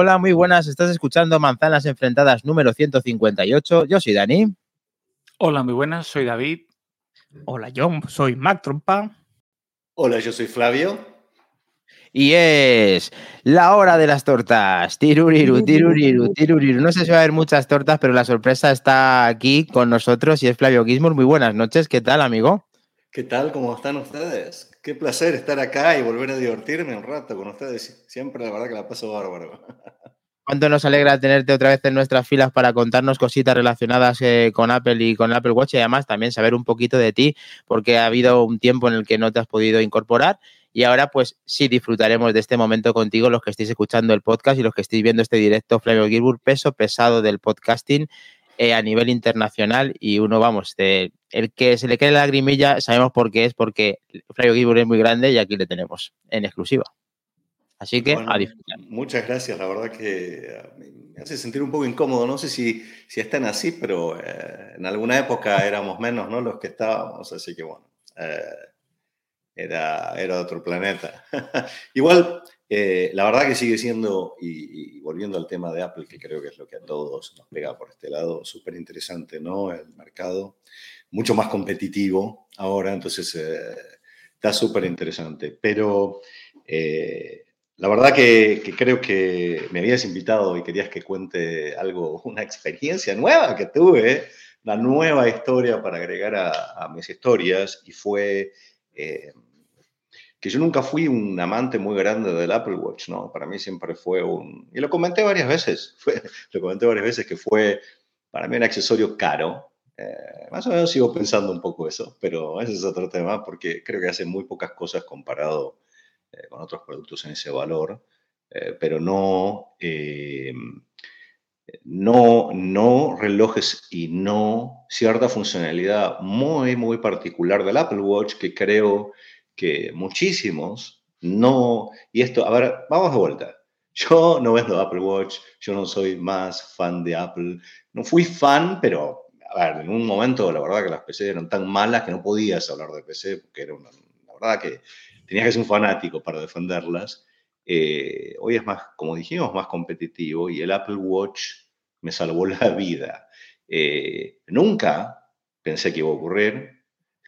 Hola, muy buenas. Estás escuchando Manzanas Enfrentadas número 158. Yo soy Dani. Hola, muy buenas. Soy David. Hola, yo soy Mac Trompa. Hola, yo soy Flavio. Y es la hora de las tortas. Tiruriru, tiruriru, tiruriru. No sé si va a haber muchas tortas, pero la sorpresa está aquí con nosotros y es Flavio Gizmur. Muy buenas noches. ¿Qué tal, amigo? ¿Qué tal? ¿Cómo están ustedes? Qué placer estar acá y volver a divertirme un rato con ustedes. Siempre la verdad que la paso bárbaro. Cuánto nos alegra tenerte otra vez en nuestras filas para contarnos cositas relacionadas eh, con Apple y con Apple Watch y además también saber un poquito de ti, porque ha habido un tiempo en el que no te has podido incorporar y ahora pues sí disfrutaremos de este momento contigo, los que estéis escuchando el podcast y los que estéis viendo este directo, Flavio Gilbert, peso pesado del podcasting eh, a nivel internacional y uno, vamos, de, el que se le quede la lagrimilla, sabemos por qué es, porque Flavio Gilbert es muy grande y aquí le tenemos en exclusiva. Así que a disfrutar. Muchas gracias, la verdad que eh, me hace sentir un poco incómodo. No sé si, si están así, pero eh, en alguna época éramos menos ¿no? los que estábamos, así que bueno, eh, era, era otro planeta. Igual, la verdad que sigue siendo, y, volviendo al tema de Apple, que creo que es lo que a todos nos pega por este lado, súper interesante, ¿no? El mercado, mucho más competitivo ahora, entonces está súper interesante. Pero la verdad que, creo que me habías invitado y querías que cuente algo, una experiencia nueva que tuve, una nueva historia para agregar a, mis historias y fue eh, que yo nunca fui un amante muy grande del Apple Watch, ¿no? Para mí siempre fue un, y lo comenté varias veces, lo comenté varias veces que fue para mí un accesorio caro. Eh, más o menos sigo pensando un poco eso, pero ese es otro tema porque creo que hace muy pocas cosas comparado eh, con otros productos en ese valor, eh, pero no, eh, no, no relojes y no cierta funcionalidad muy, muy particular del Apple Watch que creo que muchísimos no, y esto, a ver, vamos de vuelta. Yo no vendo Apple Watch, yo no soy más fan de Apple. No fui fan, pero en un momento la verdad que las PC eran tan malas que no podías hablar de PC, porque era una, la verdad que tenías que ser un fanático para defenderlas. Eh, hoy es más, como dijimos, más competitivo y el Apple Watch me salvó la vida. Eh, nunca pensé que iba a ocurrir.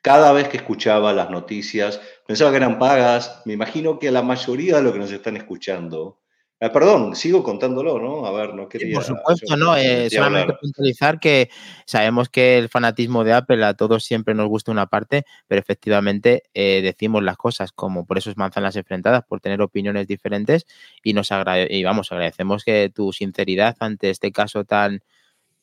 Cada vez que escuchaba las noticias, pensaba que eran pagas. Me imagino que la mayoría de los que nos están escuchando Ah, perdón, sigo contándolo, ¿no? A ver, no quería. por supuesto, no. Eh, solamente puntualizar que sabemos que el fanatismo de Apple a todos siempre nos gusta una parte, pero efectivamente eh, decimos las cosas como por eso es manzanas enfrentadas, por tener opiniones diferentes y nos y vamos, agradecemos que tu sinceridad ante este caso tan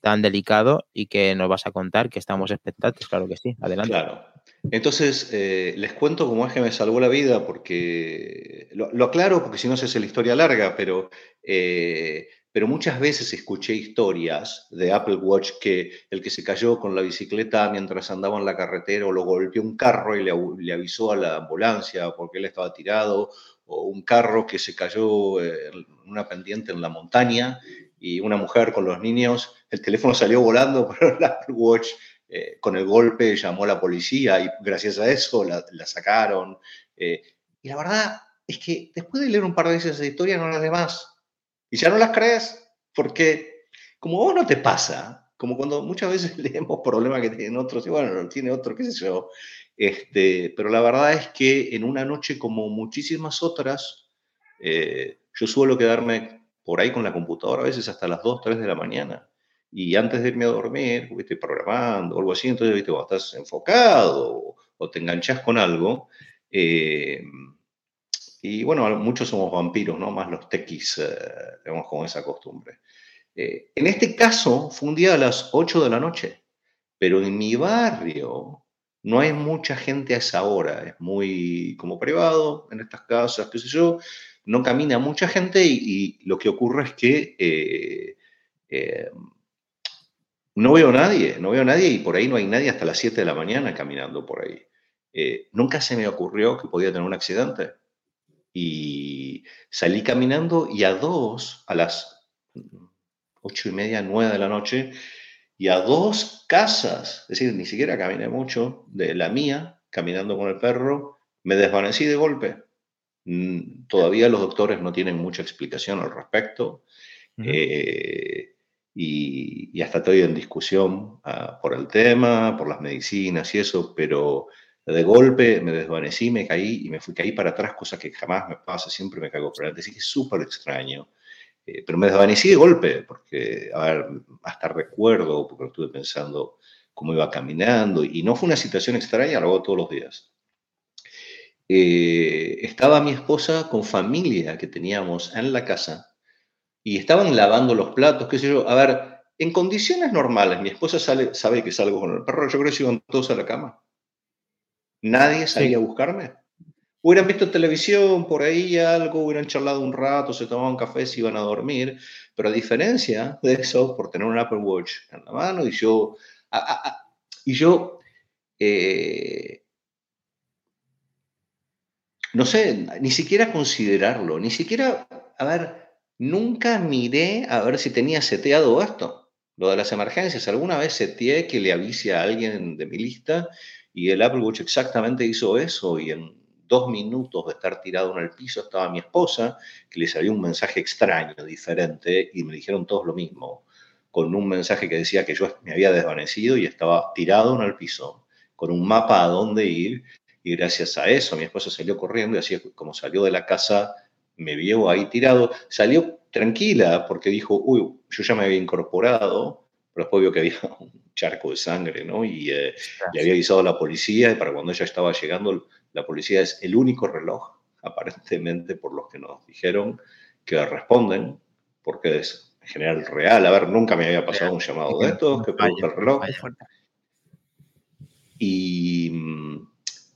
tan delicado y que nos vas a contar que estamos expectantes, claro que sí. Adelante. Claro. Entonces, eh, les cuento cómo es que me salvó la vida, porque lo, aclaro, porque si no se hace la historia larga, pero, eh, pero muchas veces escuché historias de Apple Watch que el que se cayó con la bicicleta mientras andaba en la carretera o lo golpeó un carro y le, avisó a la ambulancia porque él estaba tirado, o un carro que se cayó en una pendiente en la montaña y una mujer con los niños, el teléfono salió volando, pero el Apple Watch eh, con el golpe llamó a la policía y gracias a eso la, sacaron. Eh, y la verdad es que después de leer un par de veces esa historia no las demás. Y ya no las crees, porque como vos no te pasa, como cuando muchas veces leemos problemas que tienen otros, y bueno, tiene otro, qué sé yo. Este, pero la verdad es que en una noche como muchísimas otras, eh, yo suelo quedarme por ahí con la computadora a veces hasta las 2, 3 de la mañana y antes de irme a dormir, estoy programando o algo así, entonces, ¿viste? cuando estás enfocado o, te enganchas con algo, eh, y bueno, muchos somos vampiros, ¿no? Más los tequis, eh, tenemos como esa costumbre. Eh, en este caso, fue un día a las 8 de la noche, pero en mi barrio no hay mucha gente a esa hora, es muy como privado en estas casas, qué sé yo, no camina mucha gente y, lo que ocurre es que no veo nadie, no veo nadie y por ahí no hay nadie hasta las 7 de la mañana caminando por ahí. Eh, nunca se me ocurrió que podía tener un accidente. Y salí caminando y a dos, a las ocho y media, nueve de la noche, y a dos casas, es decir, ni siquiera caminé mucho, de la mía, caminando con el perro, me desvanecí de golpe. mm, todavía los doctores no tienen mucha explicación al respecto. Eh, y, hasta estoy en discusión ah, por el tema, por las medicinas y eso, pero de golpe me desvanecí, me caí y me fui caí para atrás, cosa que jamás me pasa, siempre me cago por adelante, así que es súper extraño. Eh, pero me desvanecí de golpe, porque, a ver, hasta recuerdo, porque estuve pensando cómo iba caminando, y no fue una situación extraña, lo hago todos los días. Eh, estaba mi esposa con familia que teníamos en la casa, y estaban lavando los platos, qué sé yo. A ver, en condiciones normales, mi esposa sale, sabe que salgo con el perro, yo creo que iban todos a la cama. Nadie salía a buscarme. Hubieran visto televisión por ahí, algo, hubieran charlado un rato, se tomaban café, se iban a dormir. Pero a diferencia de eso, por tener un Apple Watch en la mano y yo. y yo. Eh, no sé, ni siquiera considerarlo, ni siquiera. A ver, Nunca miré a ver si tenía seteado esto, lo de las emergencias. Alguna vez seteé que le avise a alguien de mi lista y el Apple Watch exactamente hizo eso y en dos minutos de estar tirado en el piso estaba mi esposa, que le salió un mensaje extraño, diferente, y me dijeron todos lo mismo, con un mensaje que decía que yo me había desvanecido y estaba tirado en el piso, con un mapa a dónde ir, y gracias a eso mi esposa salió corriendo y así como salió de la casa me vio ahí tirado, salió tranquila porque dijo, uy, yo ya me había incorporado, pero después vio que había un charco de sangre, ¿no? Y eh, le había avisado a la policía y para cuando ella estaba llegando, la policía es el único reloj, aparentemente por los que nos dijeron, que responden, porque es en general real. A ver, nunca me había pasado un llamado de estos, que pregunta el reloj. Y, mm,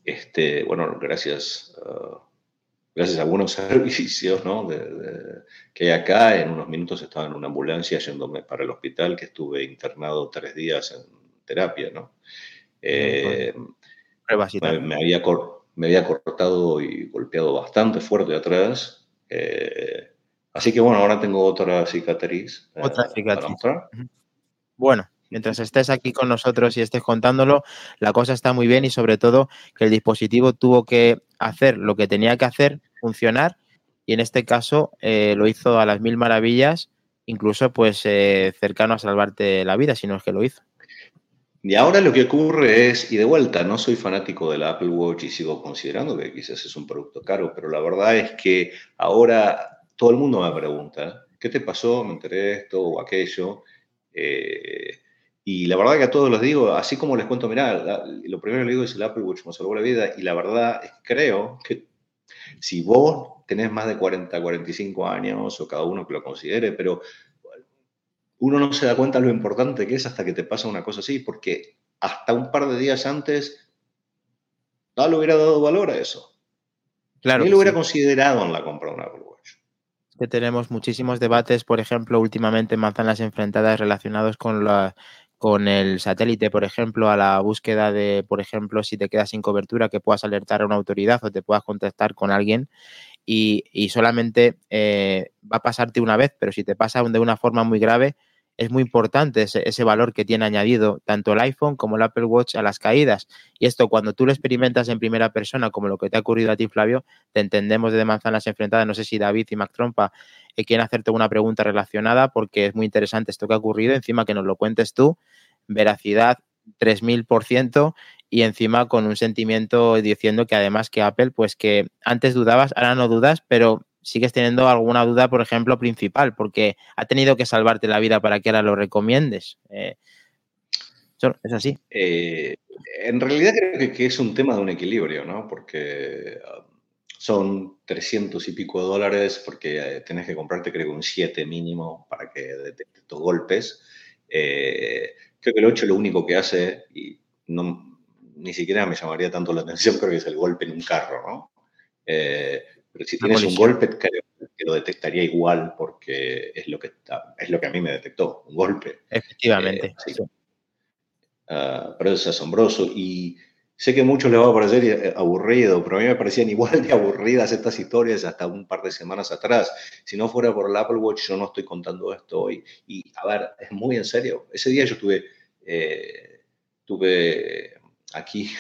este, bueno, gracias. Uh, gracias a algunos servicios ¿no? que hay acá, en unos minutos estaba en una ambulancia yéndome para el hospital, que estuve internado tres días en terapia. ¿no? Eh, me, había me había cortado y golpeado bastante fuerte atrás. Eh, así que bueno, ahora tengo otra cicatriz. Eh, otra cicatriz. Bueno, mientras estés aquí con nosotros y estés contándolo, la cosa está muy bien y sobre todo que el dispositivo tuvo que hacer lo que tenía que hacer, funcionar, y en este caso eh, lo hizo a las mil maravillas, incluso pues eh, cercano a salvarte la vida, si no es que lo hizo. Y ahora lo que ocurre es, y de vuelta, no soy fanático del Apple Watch y sigo considerando que quizás es un producto caro, pero la verdad es que ahora todo el mundo me pregunta, ¿qué te pasó? Me enteré de esto o aquello. Eh, y la verdad que a todos les digo, así como les cuento, mirá, lo primero que les digo es el Apple Watch me salvó la vida y la verdad es que creo que si vos tenés más de 40, 45 años o cada uno que lo considere, pero uno no se da cuenta lo importante que es hasta que te pasa una cosa así, porque hasta un par de días antes no le hubiera dado valor a eso. Claro. Ni lo hubiera considerado en la compra de un Apple Watch que tenemos muchísimos debates, por ejemplo, últimamente en manzanas enfrentadas relacionados con la, con el satélite, por ejemplo, a la búsqueda de, por ejemplo, si te quedas sin cobertura, que puedas alertar a una autoridad o te puedas contactar con alguien y, solamente eh, va a pasarte una vez, pero si te pasa de una forma muy grave, es muy importante ese, valor que tiene añadido tanto el iPhone como el Apple Watch a las caídas. Y esto cuando tú lo experimentas en primera persona, como lo que te ha ocurrido a ti, Flavio, te entendemos de manzanas enfrentadas. No sé si David y Mac Trompa eh, quieren hacerte una pregunta relacionada porque es muy interesante esto que ha ocurrido. Encima que nos lo cuentes tú, veracidad 3000% y encima con un sentimiento diciendo que además que Apple, pues que antes dudabas, ahora no dudas, pero sigues teniendo alguna duda, por ejemplo, principal, porque ha tenido que salvarte la vida para que ahora lo recomiendes. Eh, ¿Es así? Eh, en realidad creo que, es un tema de un equilibrio, ¿no? Porque um, son 300 y pico dólares porque eh, tenés que comprarte creo un 7 mínimo para que detecte tus golpes. creo que el 8 lo único que hace, y ni siquiera me llamaría tanto la atención, creo que es el golpe en un carro, ¿no? Pero si tienes un golpe, creo que lo detectaría igual porque es lo que, es lo que a mí me detectó, un golpe. Efectivamente. Eh, ah, pero es asombroso y sé que a muchos les va a parecer eh, aburrido, pero a mí me parecían igual de aburridas estas historias hasta un par de semanas atrás. Si no fuera por el Apple Watch, yo no estoy contando esto hoy. Y a ver, es muy en serio. Ese día yo tuve, eh, tuve aquí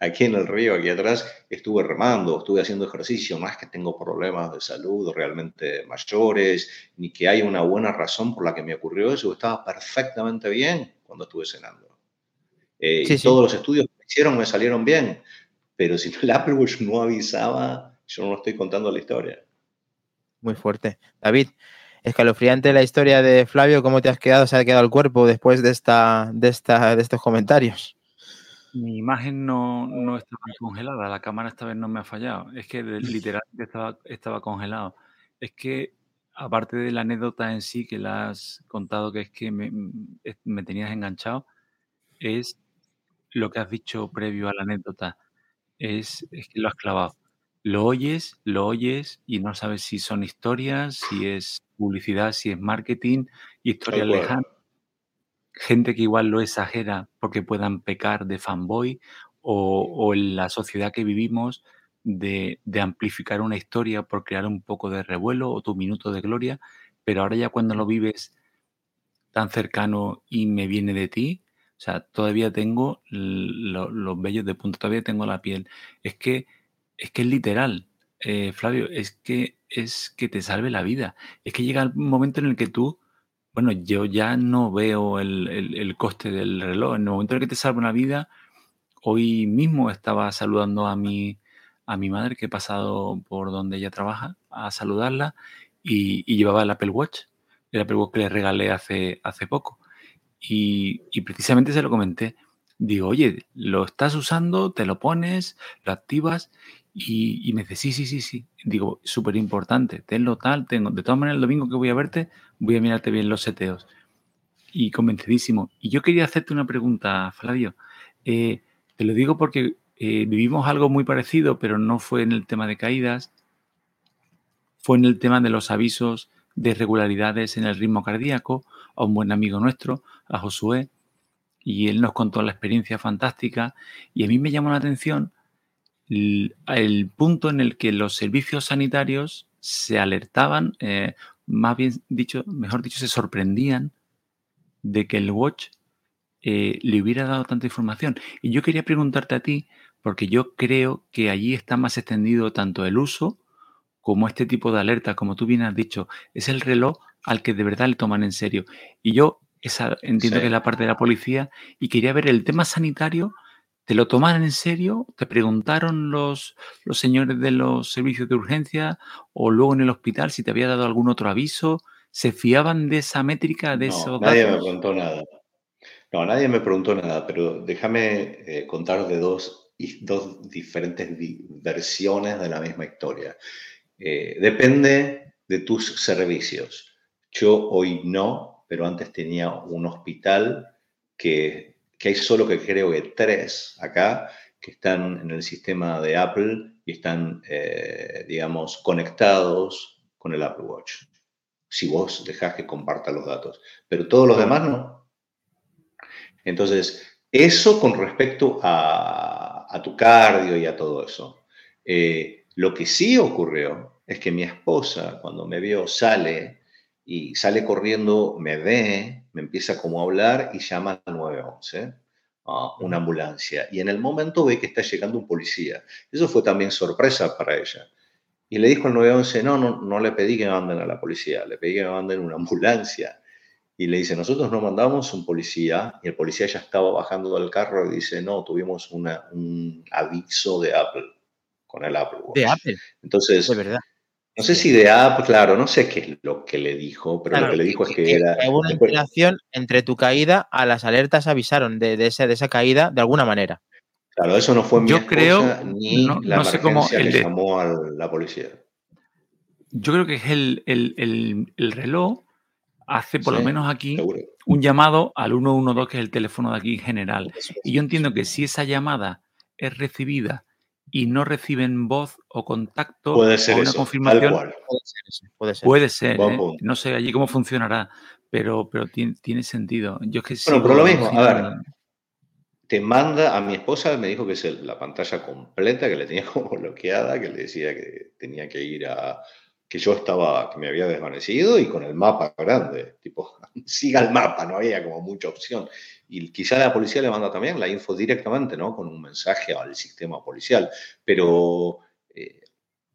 aquí en el río, aquí atrás, estuve remando, estuve haciendo ejercicio, no es que tengo problemas de salud realmente mayores, ni que haya una buena razón por la que me ocurrió eso, estaba perfectamente bien cuando estuve cenando. Eh, y todos los estudios que hicieron me salieron bien, pero si el Apple Watch no avisaba, yo no estoy contando la historia. Muy fuerte. David, escalofriante la historia de Flavio, ¿cómo te has quedado? ¿Se ha quedado el cuerpo después de, esta, de, esta, de estos comentarios? Mi imagen no, no estaba congelada, la cámara esta vez no me ha fallado. Es que literalmente estaba, estaba congelado. Es que, aparte de la anécdota en sí que la has contado, que es que me, me tenías enganchado, es lo que has dicho previo a la anécdota. Es, es que lo has clavado. Lo oyes, lo oyes y no sabes si son historias, si es publicidad, si es marketing, historias lejanas gente que igual lo exagera porque puedan pecar de fanboy o, en la sociedad que vivimos de, amplificar una historia por crear un poco de revuelo o tu minuto de gloria, pero ahora ya cuando lo vives tan cercano y me viene de ti, o sea, todavía tengo los vellos de punta, todavía tengo la piel. Es que es que es literal, eh, Flavio, es que es que te salve la vida. Es que llega un momento en el que tú bueno, yo ya no veo el, coste del reloj. En el momento en el que te salva una vida, hoy mismo estaba saludando a mi, a mi madre que he pasado por donde ella trabaja a saludarla y, llevaba el Apple Watch, el Apple Watch que le regalé hace, hace poco. Y, y, precisamente se lo comenté. Digo, oye, lo estás usando, te lo pones, lo activas y, me dice, sí, sí, sí, sí. Digo, súper importante, tenlo tal, tengo. De todas maneras, el domingo que voy a verte, voy a mirarte bien los seteos. Y convencidísimo. Y yo quería hacerte una pregunta, Flavio. Eh, te lo digo porque eh, vivimos algo muy parecido, pero no fue en el tema de caídas, fue en el tema de los avisos de irregularidades en el ritmo cardíaco a un buen amigo nuestro, a Josué, y él nos contó la experiencia fantástica y a mí me llamó la atención el, punto en el que los servicios sanitarios se alertaban, eh, más bien dicho, mejor dicho, se sorprendían de que el watch eh, le hubiera dado tanta información. Y yo quería preguntarte a ti, porque yo creo que allí está más extendido tanto el uso como este tipo de alerta, como tú bien has dicho, es el reloj al que de verdad le toman en serio. Y yo esa, entiendo que es la parte de la policía y quería ver el tema sanitario ¿Te lo toman en serio? ¿Te preguntaron los, los señores de los servicios de urgencia o luego en el hospital si te había dado algún otro aviso? ¿Se fiaban de esa métrica, de no, Nadie me preguntó nada. No, nadie me preguntó nada, pero déjame eh, contar de dos, dos diferentes versiones de la misma historia. Eh, depende de tus servicios. Yo hoy no, pero antes tenía un hospital que que hay solo que creo que tres acá que están en el sistema de Apple y están, eh, digamos, conectados con el Apple Watch. Si vos dejás que comparta los datos. Pero todos los demás no. Entonces, eso con respecto a, tu cardio y a todo eso. Eh, lo que sí ocurrió es que mi esposa, cuando me vio, sale y sale corriendo, me ve, me empieza como a hablar y llama al 911, a una ambulancia. Y en el momento ve que está llegando un policía. Eso fue también sorpresa para ella. Y le dijo al 911, no, no, no le pedí que me manden a la policía, le pedí que me manden una ambulancia. Y le dice, nosotros no mandamos un policía, y el policía ya estaba bajando del carro y dice, no, tuvimos una, un aviso de Apple, con el Apple De Apple. Entonces, de verdad. No sé si de app, claro, no sé qué es lo que le dijo, pero lo que le dijo es que, era. Hubo una interacción entre tu caída a las alertas avisaron de, de, esa, de esa caída de alguna manera. Claro, eso no fue mi Yo creo, ni no, la no sé cómo el que llamó a la policía. Yo creo que es el, el, el, reloj hace por lo menos aquí un llamado al 112, que es el teléfono de aquí en general. Y yo entiendo que si esa llamada es recibida y no reciben voz o contacto puede ser o una eso, confirmación. Puede ser Puede ser. Puede ser ¿eh? No sé allí cómo funcionará, pero, pero tiene, tiene sentido. Yo que bueno, pero lo mismo, a ver, te manda, a mi esposa me dijo que es la pantalla completa, que le tenía como bloqueada, que le decía que tenía que ir a, que yo estaba, que me había desvanecido y con el mapa grande, tipo, siga el mapa, no había como mucha opción. Y quizá la policía le manda también la info directamente, ¿no? Con un mensaje al sistema policial. Pero eh,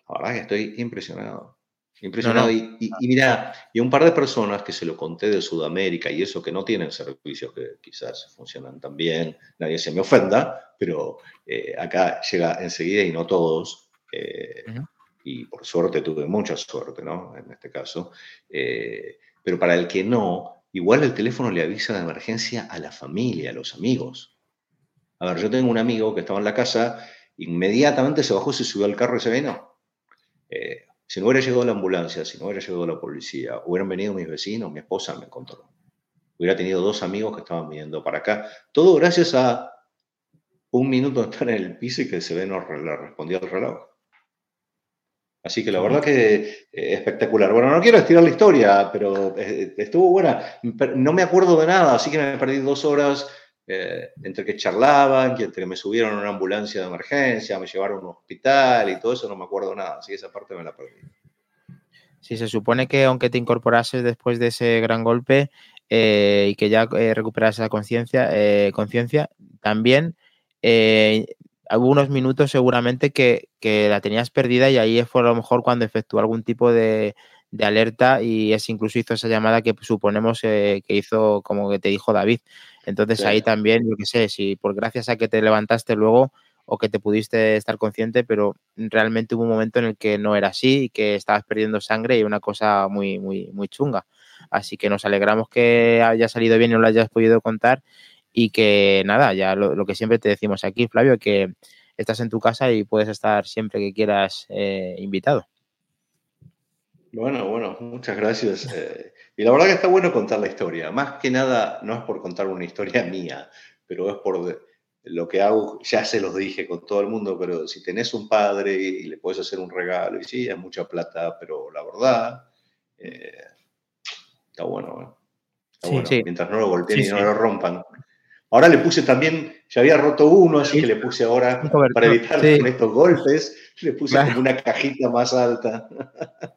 la verdad que estoy impresionado. Impresionado. Y, y, mira, y un par de personas que se lo conté de Sudamérica y eso que no tienen servicios que quizás funcionan tan bien, nadie se me ofenda, pero eh, acá llega enseguida y no todos. Eh, y por suerte tuve mucha suerte, ¿no? En este caso. Eh, pero para el que no, igual el teléfono le avisa de emergencia a la familia, a los amigos. A ver, yo tengo un amigo que estaba en la casa, inmediatamente se bajó, se subió al carro y se vino. Eh, si no hubiera llegado la ambulancia, si no hubiera llegado la policía, hubieran venido mis vecinos, mi esposa me encontró. Hubiera tenido dos amigos que estaban viniendo para acá. Todo gracias a un minuto de estar en el piso y que se ve no le respondió al reloj. Así que la verdad que eh, espectacular. Bueno, no quiero estirar la historia, pero eh, estuvo buena. No me acuerdo de nada, así que me perdí dos horas eh, entre que charlaban, que entre que me subieron a una ambulancia de emergencia, me llevaron a un hospital y todo eso, no me acuerdo nada. Así que esa parte me la perdí. Sí, se supone que aunque te incorporases después de ese gran golpe y que ya recuperases la conciencia, conciencia, también hubo unos minutos seguramente que, la tenías perdida y ahí fue a lo mejor cuando efectuó algún tipo de, alerta y es incluso hizo esa llamada que suponemos eh, que hizo como que te dijo David. Entonces ahí también, yo qué sé, si por gracias a que te levantaste luego o que te pudiste estar consciente, pero realmente hubo un momento en el que no era así y que estabas perdiendo sangre y una cosa muy, muy, muy chunga. Así que nos alegramos que haya salido bien y lo hayas podido contar y que nada, ya lo, que siempre te decimos aquí, Flavio, que estás en tu casa y puedes estar siempre que quieras eh, invitado. Bueno, bueno, muchas gracias. Eh, y la verdad que está bueno contar la historia. Más que nada, no es por contar una historia mía, pero es por lo que hago, ya se los dije con todo el mundo, pero si tenés un padre y le puedes hacer un regalo, y sí, es mucha plata, pero la verdad, eh, está bueno. Está bueno. Mientras no lo golpeen y no lo rompan. Ahora le puse también, ya había roto uno, así que le puse ahora, para evitar estos golpes, le puse como una cajita más alta.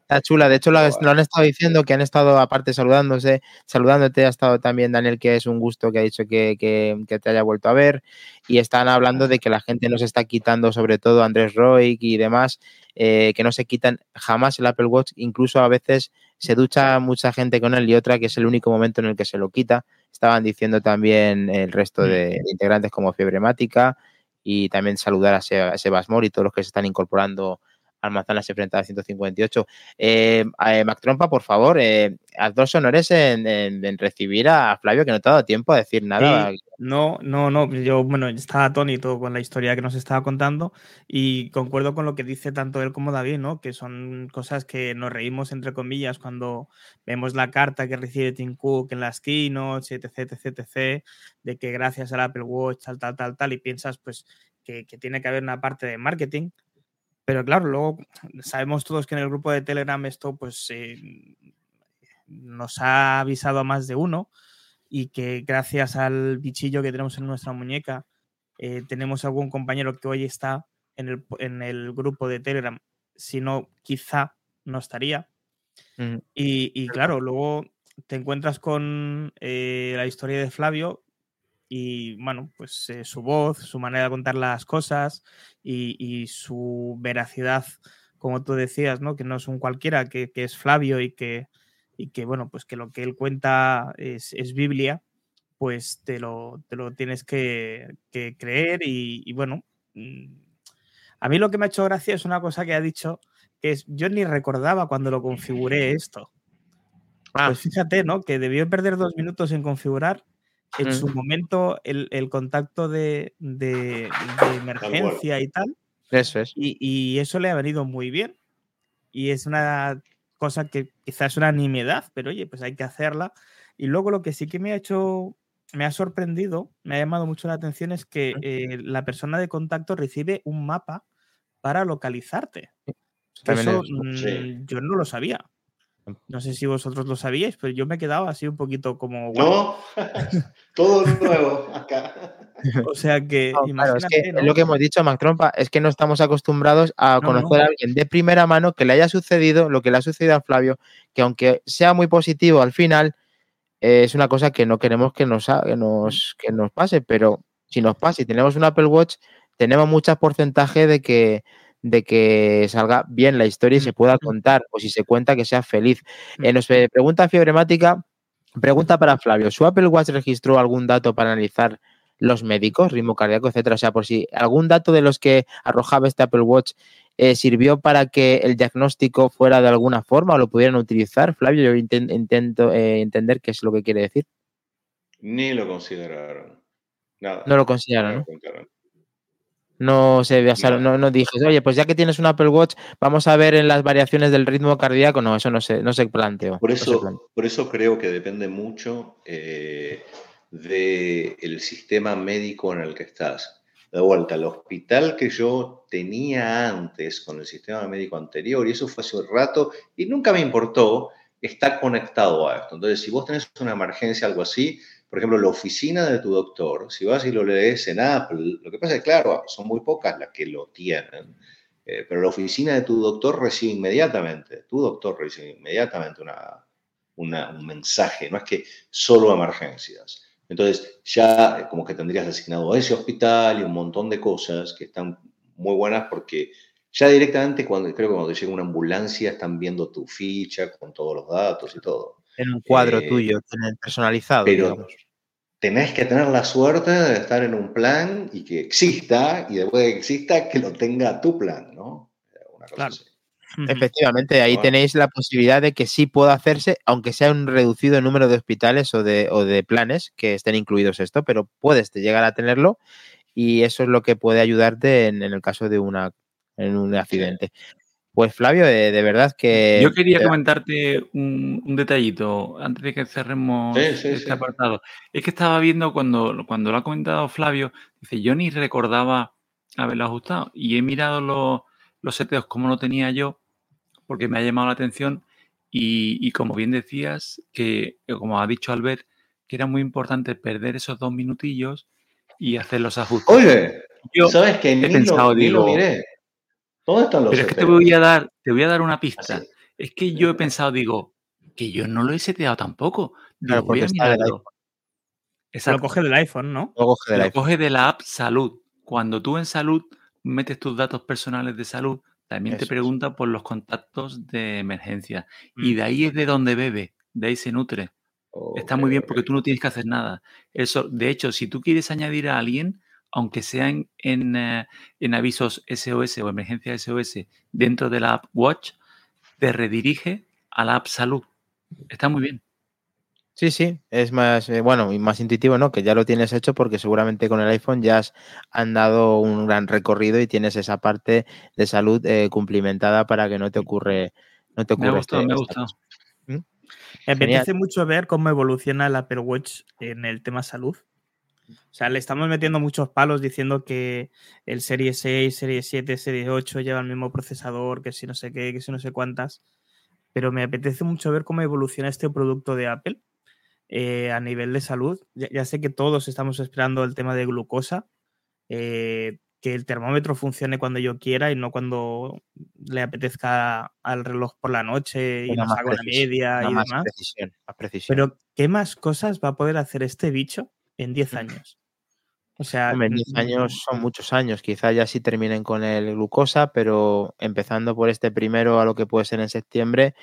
Está chula, de hecho lo, han estado diciendo, que han estado aparte saludándose, saludándote, ha estado también Daniel, que es un gusto, que ha dicho que, que, te haya vuelto a ver, y están hablando de que la gente nos está quitando, sobre todo Andrés Roy y demás, eh, que no se quitan jamás el Apple Watch, incluso a veces se ducha mucha gente con él y otra que es el único momento en el que se lo quita estaban diciendo también el resto mm. de integrantes como Fiebremática y también saludar a, Sebas Mori y todos los que se están incorporando al Manzanas enfrentada a 158. Eh, eh, Mac Trompa, por favor, eh, haz dos honores en, recibir a Flavio, que no te ha dado tiempo a decir nada. no, no, no. Yo, bueno, estaba atónito con la historia que nos estaba contando y concuerdo con lo que dice tanto él como David, ¿no? Que son cosas que nos reímos, entre comillas, cuando vemos la carta que recibe Tim Cook en las keynotes, etc, etc, etc, de que gracias al Apple Watch, tal, tal, tal, tal, y piensas, pues, que, que tiene que haber una parte de marketing pero claro, luego sabemos todos que en el grupo de Telegram esto pues eh, nos ha avisado a más de uno y que gracias al bichillo que tenemos en nuestra muñeca eh, tenemos algún compañero que hoy está en el, en el, grupo de Telegram, si no, quizá no estaría. y, claro, luego te encuentras con eh, la historia de Flavio y bueno, pues eh, su voz, su manera de contar las cosas y, su veracidad, como tú decías, ¿no? Que no es un cualquiera, que, es Flavio y que, y que, bueno, pues que lo que él cuenta es, Biblia, pues te lo, te lo tienes que, creer y, bueno, mm, a mí lo que me ha hecho gracia es una cosa que ha dicho, que es, yo ni recordaba cuando lo configuré esto. Ah. Pues fíjate, ¿no? Que debió perder dos minutos en configurar en su momento el, contacto de, emergencia y tal. Eso es. Y, eso le ha venido muy bien. Y es una cosa que quizás es una nimiedad, pero oye, pues hay que hacerla. Y luego lo que sí que me ha hecho, me ha sorprendido, me ha llamado mucho la atención es que eh, la persona de contacto recibe un mapa para localizarte. Eso mm, yo no lo sabía. No sé si vosotros lo sabíais, pero yo me he quedado así un poquito como... No, todo nuevo acá. O sea que, No, claro, es que ¿no? lo que hemos dicho, Mac Trompa, es que no estamos acostumbrados a No, conocer no. a alguien de primera mano que le haya sucedido lo que le ha sucedido a Flavio, que aunque sea muy positivo al final, eh, es una cosa que no queremos que nos, que nos, que nos pase, pero si nos pasa y tenemos un Apple Watch, tenemos mucho porcentaje de que, de que salga bien la historia y se pueda contar, o si se cuenta que sea feliz. Eh, nos pregunta Fiebremática, pregunta para Flavio, ¿su Apple Watch registró algún dato para analizar los médicos, ritmo cardíaco, etcétera? O sea, por si algún dato de los que arrojaba este Apple Watch eh, sirvió para que el diagnóstico fuera de alguna forma o lo pudieran utilizar. Flavio, yo inten- intento eh, entender qué es lo que quiere decir. Ni lo consideraron. Nada. No lo consideraron, No lo contaron. No se basaron, No. no, no dije, oye, pues ya que tienes un Apple Watch, vamos a ver en las variaciones del ritmo cardíaco. No, eso no se, no se planteó. Por no eso, planteó. por eso creo que depende mucho eh, del sistema médico en el que estás. De vuelta, el hospital que yo tenía antes con el sistema médico anterior, y eso fue hace un rato, y nunca me importó, está conectado a esto. Entonces, si vos tenés una emergencia, algo así, por ejemplo, la oficina de tu doctor, si vas y lo lees en Apple, lo que pasa es que, claro, son muy pocas las que lo tienen, eh, pero la oficina de tu doctor recibe inmediatamente, tu doctor recibe inmediatamente una, un mensaje, no es que solo emergencias. Entonces, ya eh, como que tendrías asignado ese hospital y un montón de cosas que están muy buenas porque ya directamente, cuando, creo que cuando llega una ambulancia, están viendo tu ficha con todos los datos y todo. En un cuadro Eh, tuyo, personalizado, Pero digamos. tenés que tener la suerte de estar en un plan y que exista, y después de que exista, que lo tenga tu plan, ¿no? Una cosa Claro. así. Efectivamente, ahí Bueno. tenéis la posibilidad de que sí pueda hacerse, aunque sea un reducido número de hospitales o de, o de planes que estén incluidos esto, pero puedes llegar a tenerlo y eso es lo que puede ayudarte en, en el caso de una, en un accidente. Pues Flavio, eh, de verdad que... Yo quería eh, comentar un, un detallito antes de que cerremos Sí, sí, este sí. apartado. Es que estaba viendo cuando, cuando lo ha comentado Flavio, dice, yo ni recordaba haberlo ajustado y he mirado los, los seteos como lo tenía yo porque me ha llamado la atención y, y como bien decías, que como ha dicho Albert, que era muy importante perder esos dos minutillos y hacer los ajustes. Oye, Yo- ¿sabes que ni, pensado, lo, ni lo digo, miré? ¿Dónde están los Pero es que te voy a dar, te voy a dar una pista. Así. Es que yo he pensado, digo, que yo no lo he seteado tampoco. Digo, Claro, voy a mirarlo. Lo coge del iPhone, ¿no? luego coge del Lo iPhone. coge de la app Salud. Cuando tú en Salud metes tus datos personales de salud, también Eso te es. pregunta por los contactos de emergencia. Y Mm. de ahí es de donde bebe, de ahí se nutre. Está muy bien porque tú no tienes que hacer nada. Eso, de hecho, si tú quieres añadir a alguien, aunque sea en, en, eh, en avisos SOS o emergencia SOS dentro de la app Watch, te redirige a la app Salud. Está muy bien. Sí, sí, es más, eh, bueno, y más intuitivo, ¿no? Que ya lo tienes hecho porque seguramente con el iPhone ya has andado un gran recorrido y tienes esa parte de salud eh, cumplimentada para que no te ocurre, no te Me ha ocurre gustado, este- me gustado. cosa. Me apetece mucho ver cómo evoluciona el Apple Watch en el tema salud. O sea, le estamos metiendo muchos palos diciendo que el Serie 6, Serie 7, Serie 8 lleva el mismo procesador, que si no sé qué, que si no sé cuántas. Pero me apetece mucho ver cómo evoluciona este producto de Apple eh, a nivel de salud. Ya, ya sé que todos estamos esperando el tema de glucosa, eh, que el termómetro funcione cuando yo quiera y no cuando le apetezca al reloj por la noche y nos haga precisión, media y más demás. precisión, más precisión. Pero, ¿qué más cosas va a poder hacer este bicho en 10 años? O sea, en 10 años son muchos años, quizá ya sí terminen con el glucosa, pero empezando por este primero a lo que puede ser en septiembre,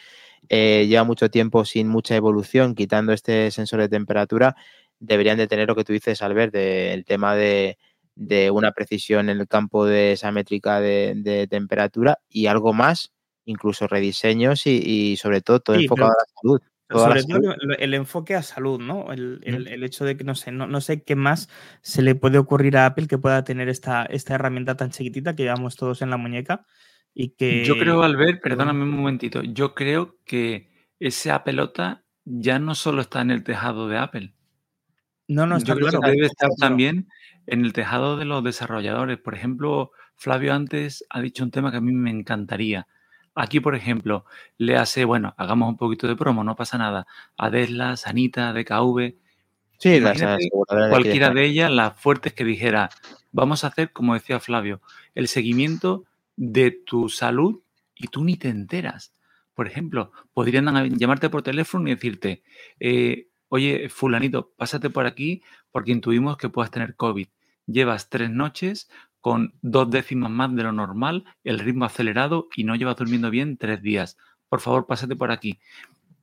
eh, lleva mucho tiempo sin mucha evolución, quitando este sensor de temperatura, deberían de tener lo que tú dices, Albert, de- el tema de, de una precisión en el campo de esa métrica de, de temperatura y algo más, incluso rediseños y, y sobre todo todo Sí, enfocado pero- a la salud. Sobre todo el enfoque a salud, ¿no? El, el- el hecho de que no sé, no, no sé qué más se le puede ocurrir a Apple que pueda tener esta, esta herramienta tan chiquitita que llevamos todos en la muñeca y que. Yo creo, Albert, perdóname un momentito, yo creo que esa pelota ya no solo está en el tejado de Apple. No, no, está yo creo claro. que debe estar claro. también en el tejado de los desarrolladores. Por ejemplo, Flavio antes ha dicho un tema que a mí me encantaría. Aquí, por ejemplo, le hace, bueno, hagamos un poquito de promo, no pasa nada. A Desla, Sanita, DKV. Sí, las cualquiera de ellas, las fuertes que dijera, vamos a hacer, como decía Flavio, el seguimiento de tu salud y tú ni te enteras. Por ejemplo, podrían llamarte por teléfono y decirte, eh, oye, fulanito, pásate por aquí porque intuimos que puedas tener COVID. Llevas tres noches con dos décimas más de lo normal, el ritmo acelerado y no llevas durmiendo bien tres días. Por favor, pásate por aquí.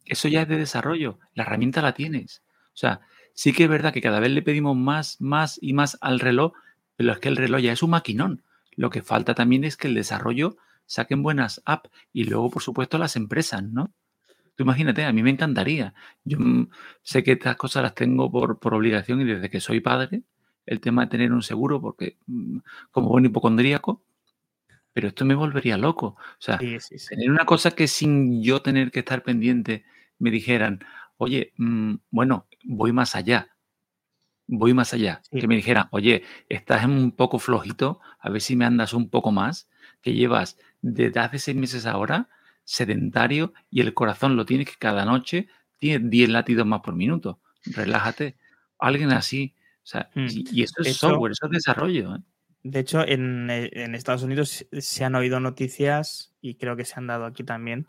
Eso ya es de desarrollo. La herramienta la tienes. O sea, sí que es verdad que cada vez le pedimos más, más y más al reloj, pero es que el reloj ya es un maquinón. Lo que falta también es que el desarrollo saquen buenas apps y luego, por supuesto, las empresas, ¿no? Tú imagínate, a mí me encantaría. Yo mm, sé que estas cosas las tengo por, por obligación y desde que soy padre, el tema de tener un seguro, porque mm, como buen hipocondríaco, pero esto me volvería loco. O sea, Sí, sí, sí. tener una cosa que sin yo tener que estar pendiente me dijeran, oye, mm, bueno, voy más allá, voy más allá. Que me dijeran, oye, estás un poco flojito, a ver si me andas un poco más, que llevas desde hace seis meses ahora sedentario y el corazón lo tienes que cada noche tiene 10 latidos más por minuto. Relájate. Alguien así. O sea, Mm. y, y eso es hecho- software, eso es desarrollo. ¿eh? De hecho, en, eh, en Estados Unidos se han oído noticias, y creo que se han dado aquí también,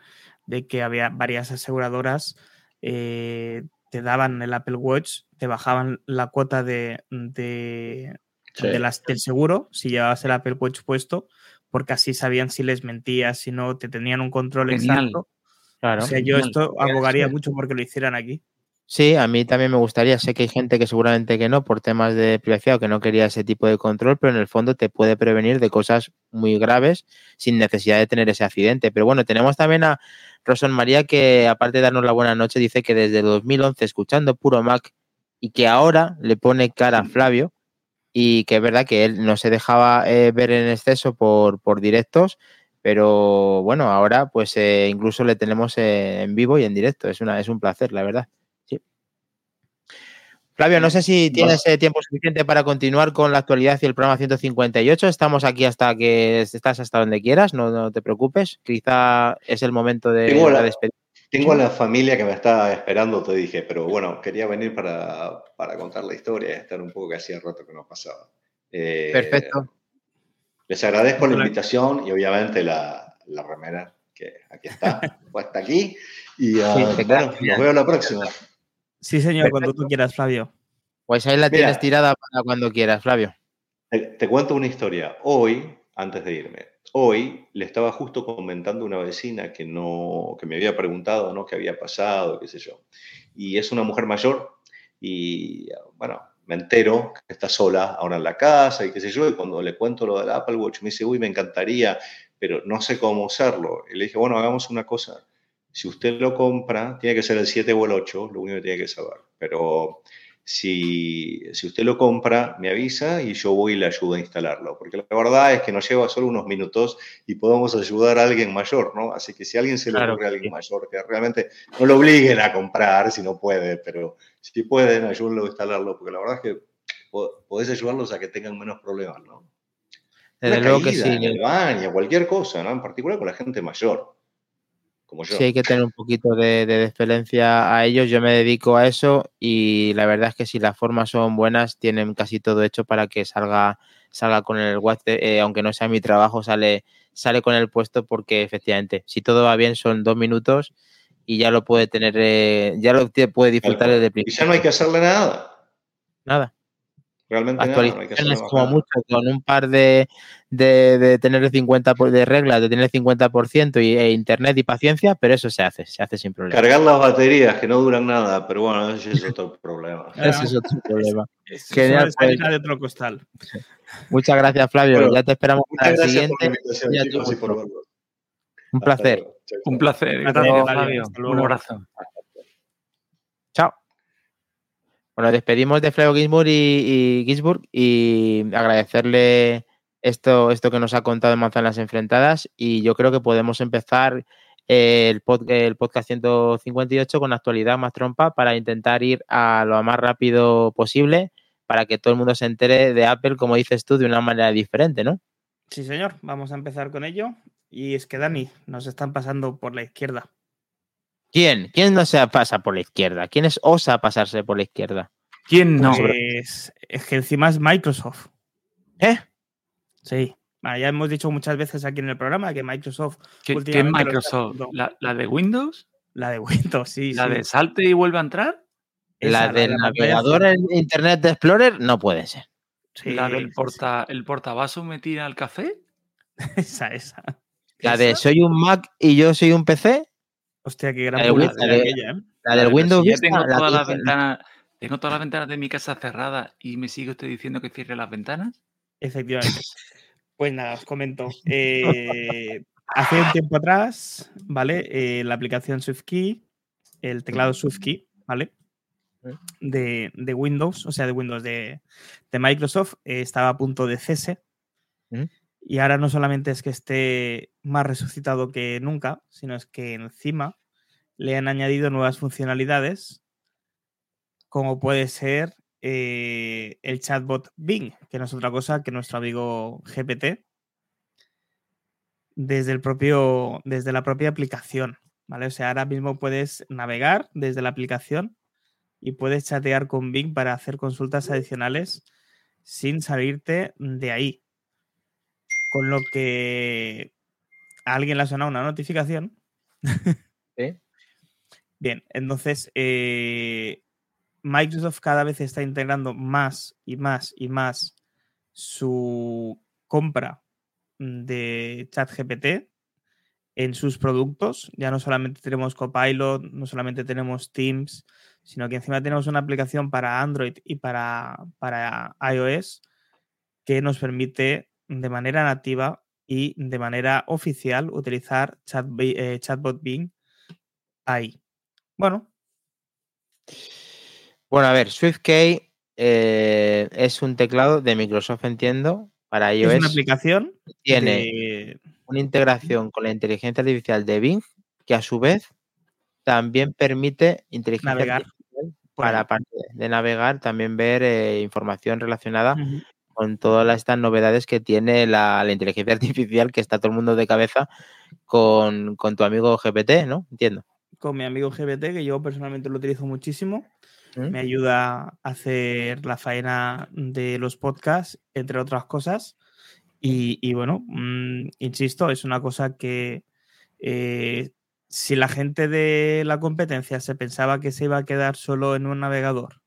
de que había varias aseguradoras eh, te daban el Apple Watch, te bajaban la cuota de, de, Sí. de las, del seguro si llevabas el Apple Watch puesto, porque así sabían si les mentías, si no, te tenían un control Genial. exacto. Claro. O sea, yo genial. esto abogaría mucho porque lo hicieran aquí. Sí, a mí también me gustaría. Sé que hay gente que seguramente que no, por temas de privacidad o que no quería ese tipo de control, pero en el fondo te puede prevenir de cosas muy graves sin necesidad de tener ese accidente. Pero bueno, tenemos también a Roson María que, aparte de darnos la buena noche, dice que desde 2011 escuchando puro Mac y que ahora le pone cara a Flavio y que es verdad que él no se dejaba eh, ver en exceso por, por directos, pero bueno, ahora pues eh, incluso le tenemos eh, en vivo y en directo. Es, una, es un placer, la verdad. Flavio, no sé si tienes eh, tiempo suficiente para continuar con la actualidad y el programa 158. Estamos aquí hasta que estás hasta donde quieras, no, no te preocupes. Quizá es el momento de Tengo la despedida. Tengo a la familia que me está esperando, te dije, pero bueno, quería venir para, para contar la historia y estar un poco que hacía rato que no pasaba. Eh, Perfecto. Les agradezco la invitación y obviamente la, la remera que aquí está, puesta aquí. Y ah, Sí, bueno, nos vemos la próxima. Sí, señor, cuando Perfecto. tú quieras, Flavio. Pues ahí la Mira. tienes tirada para cuando quieras, Flavio. Te, te cuento una historia. Hoy, antes de irme, hoy le estaba justo comentando a una vecina que no, que me había preguntado, ¿no? ¿Qué había pasado? ¿Qué sé yo? Y es una mujer mayor y, bueno, me entero que está sola ahora en la casa y qué sé yo, y cuando le cuento lo del Apple Watch me dice, uy, me encantaría, pero no sé cómo usarlo. Y le dije, bueno, hagamos una cosa. Si usted lo compra, tiene que ser el 7 o el 8, lo único que tiene que saber. Pero si, si usted lo compra, me avisa y yo voy y le ayudo a instalarlo. Porque la verdad es que nos lleva solo unos minutos y podemos ayudar a alguien mayor, ¿no? Así que si a alguien se le Claro ocurre a que alguien mayor, que realmente no lo obliguen a comprar si no puede, pero si pueden, ayúdenlo a instalarlo, porque la verdad es que po- podés ayudarlos a que tengan menos problemas, ¿no? Desde Una luego que caída sí. En el baño, cualquier cosa, ¿no? En particular con la gente mayor, como yo. Sí, hay que tener un poquito de, de deferencia a ellos. Yo me dedico a eso y la verdad es que si las formas son buenas, tienen casi todo hecho para que salga, salga con el watch, eh, aunque no sea mi trabajo, sale, sale con el puesto porque efectivamente, si todo va bien, son dos minutos y ya lo puede tener, eh, ya lo puede disfrutar desde Y principio. ya no hay que hacerle nada. Nada. Realmente nada, no hay que hacerle Actualizaciones como mucho, con un par de, de, de tener el 50 por- de reglas, de tener el 50% y, e internet y paciencia, pero eso se hace, se hace sin problema. Cargar las baterías que no duran nada, pero bueno, ese es otro problema. Ese es otro problema. Genial, es pues. harina de otro costal. Muchas gracias, Flavio. Bueno, ya te esperamos para el gracias por la siguiente. Un placer. Un placer. Un abrazo. Chao. Bueno, despedimos de Flavio Ginsburg y, y Ginsburg y agradecerle esto, esto que nos ha contado en Manzanas Enfrentadas. Y yo creo que podemos empezar el, el podcast 158 con actualidad más trompa para intentar ir a lo más rápido posible para que todo el mundo se entere de Apple, como dices tú, de una manera diferente, ¿no? Sí, señor, vamos a empezar con ello. Y es que, Dani, nos están pasando por la izquierda. ¿Quién? ¿Quién no se pasa por la izquierda? ¿Quién es osa pasarse por la izquierda? ¿Quién no? Pues, es que encima es Microsoft. ¿Eh? Sí. Bueno, ya hemos dicho muchas veces aquí en el programa que Microsoft. ¿Qué, qué es Microsoft? ¿La, la de Windows? La de Windows, sí. ¿La sí. de salte y vuelve a entrar? Esa, La del de navegador en Internet Explorer no puede ser. Sí, ¿La sí, del sí. porta, el portavasos me tira al café? Esa, esa. La de soy un Mac y yo soy un PC. Hostia, qué gran la de aquella, ¿eh? La del Windows si Vista. tengo la todas las ventanas, tengo todas las ventanas de mi casa cerradas y me sigue usted diciendo que cierre las ventanas. Efectivamente. Pues nada, os comento. Eh, hace un tiempo atrás, ¿vale? Eh, la aplicación SwiftKey, el teclado SwiftKey, ¿vale? De, de Windows, o sea, de Windows de, de Microsoft, eh, estaba a punto de cese. ¿Mm? Y ahora no solamente es que esté más resucitado que nunca, sino es que encima le han añadido nuevas funcionalidades, como puede ser eh, el chatbot Bing, que no es otra cosa que nuestro amigo GPT, desde, el propio, desde la propia aplicación. ¿vale? O sea, ahora mismo puedes navegar desde la aplicación y puedes chatear con Bing para hacer consultas adicionales sin salirte de ahí. Con lo que a alguien le ha sonado una notificación. Bien, entonces eh, Microsoft cada vez está integrando más y más y más su compra de ChatGPT en sus productos. Ya no solamente tenemos Copilot, no solamente tenemos Teams, sino que encima tenemos una aplicación para Android y para, para iOS que nos permite de manera nativa y de manera oficial utilizar chat, eh, Chatbot Bing ahí. Bueno, Bueno, a ver, SwiftKey eh, es un teclado de Microsoft, entiendo, para iOS. es una aplicación Tiene de- una integración con la inteligencia artificial de Bing, que a su vez también permite inteligencia Navegar artificial para, aparte de navegar, también ver eh, información relacionada. Con todas estas novedades que tiene la, la inteligencia artificial, que está todo el mundo de cabeza con, con tu amigo GPT, ¿no? Entiendo. con mi amigo GBT, que yo personalmente lo utilizo muchísimo. ¿Mm? Me ayuda a hacer la faena de los podcasts, entre otras cosas. Y, y bueno, mm, insisto, es una cosa que eh, si la gente de la competencia se pensaba que se iba a quedar solo en un navegador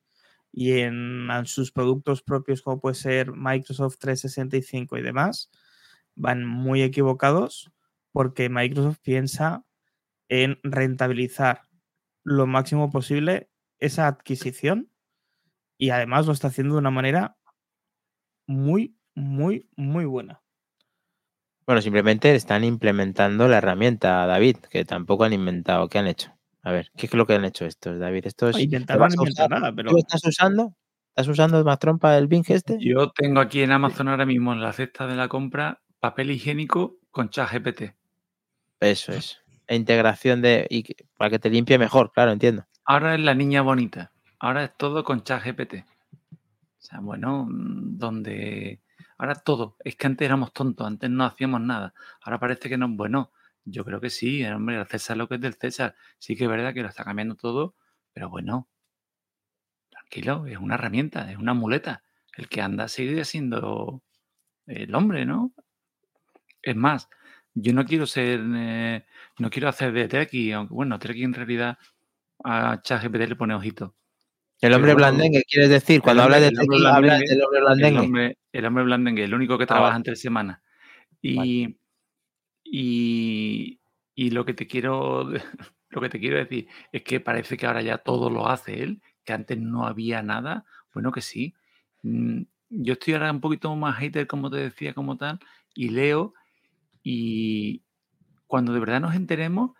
y en, sus productos propios como puede ser Microsoft 365 y demás, van muy equivocados porque Microsoft piensa en rentabilizar lo máximo posible esa adquisición y además lo está haciendo de una manera muy, muy, muy buena. Bueno, simplemente están implementando la herramienta, David, que tampoco han inventado. ¿Qué han hecho? A ver, ¿qué es lo que han hecho estos, David? Estos, Intentar ¿lo no inventar nada, pero ¿Tú estás usando? ¿Estás usando más trompa el Bing este? Yo tengo aquí en Amazon ahora mismo en la cesta de la compra papel higiénico con ChatGPT. Eso es. E integración de. Y para que te limpie mejor, claro, entiendo. Ahora es la niña bonita. Ahora es todo con ChatGPT. O sea, bueno, mm, donde. Ahora todo. Es que antes éramos tontos, antes no hacíamos nada. Ahora parece que no. Bueno, yo creo que sí, hombre, el César lo que es del César. Sí que es verdad que lo está cambiando todo, pero bueno. Tranquilo, es una herramienta, es una muleta. El que anda sigue siendo el hombre, ¿no? Es más, yo no quiero ser. eh, no quiero hacer de Treki, aunque bueno, Treki en realidad a ChatGPT le pone ojito. El hombre bueno, blandengue, ¿quieres decir? Cuando hablas de el hombre Treki, hablas blandengue- del hombre El blandengue. hombre, el hombre blandengue, el único que Ah, trabaja vale. entre semanas. Y, y, y lo que te quiero lo que te quiero decir es que parece que ahora ya todo lo hace él, que antes no había nada. Bueno, que sí. Mm, Yo estoy ahora un poquito más hater, como te decía, como tal, y leo, y cuando de verdad nos enteremos,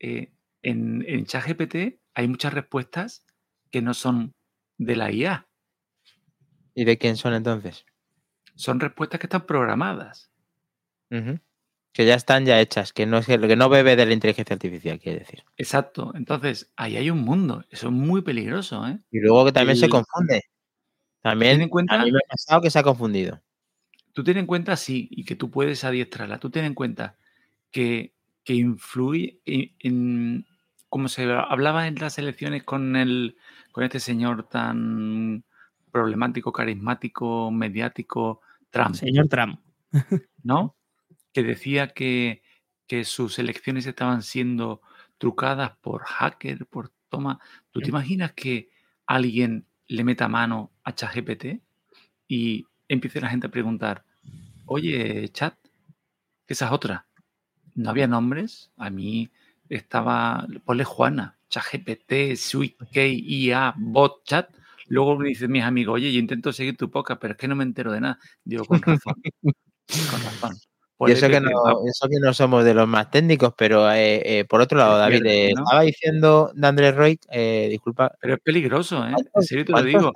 eh, en, en ChatGPT hay muchas respuestas que no son de la IA. ¿Y de quién son entonces? son respuestas que están programadas. Ujú. Que ya están ya hechas, que no, es que, que no bebe de la inteligencia artificial, quiere decir. Exacto. Entonces, ahí hay un mundo. Eso es muy peligroso, ¿eh? Y luego que también se confunde. También en cuenta- a mí me ha pasado que se ha confundido. Tú ten en cuenta, sí, y que tú puedes adiestrarla. Tú ten en cuenta que, que influye en, en- como se hablaba en las elecciones con el, con este señor tan problemático, carismático, mediático, Trump. Señor Trump. ¿No? Que decía que, que sus elecciones estaban siendo trucadas por hacker, por toma. ¿Tú te imaginas que alguien le meta mano a ChatGPT y empiece la gente a preguntar, oye, chat, que esa es otra. No había nombres. A mí estaba, ponle Juana, ChatGPT, SweetKey, IA, Bot, Chat. Luego me dicen mis amigos, oye, yo intento seguir tu podcast, pero es que no me entero de nada. Digo, con razón. con razón. Y eso que, no, eso que no somos de los más técnicos, pero eh, eh, por otro lado, David, eh, estaba diciendo de Andrés Roy, disculpa. Pero es peligroso, ¿eh? En serio te lo digo.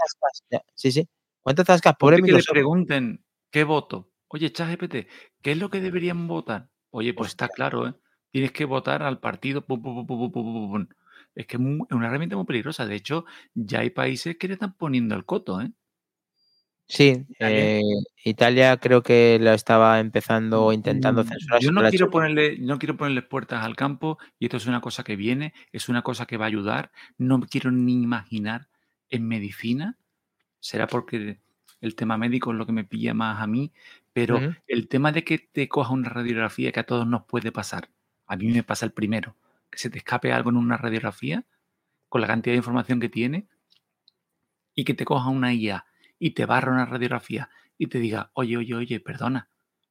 sí, sí. ¿Cuántas tascas? Pobre que le pregunten, ¿qué voto? Oye, ChatGPT, ¿qué es lo que deberían votar? Oye, pues está claro, ¿eh? Tienes que votar al partido. es que es una herramienta muy peligrosa. De hecho, ya hay países que le están poniendo el coto, ¿eh? Sí, Italia, creo que lo estaba empezando o intentando mm, censurar. Yo no quiero, ponerle, no quiero ponerle puertas al campo y esto es una cosa que viene, es una cosa que va a ayudar. No quiero ni imaginar en medicina, será porque el tema médico es lo que me pilla más a mí, pero el tema de que te coja una radiografía que a todos nos puede pasar, a mí me pasa el primero, que se te escape algo en una radiografía con la cantidad de información que tiene y que te coja una IA y te barra una radiografía y te diga, oye, oye, oye, perdona,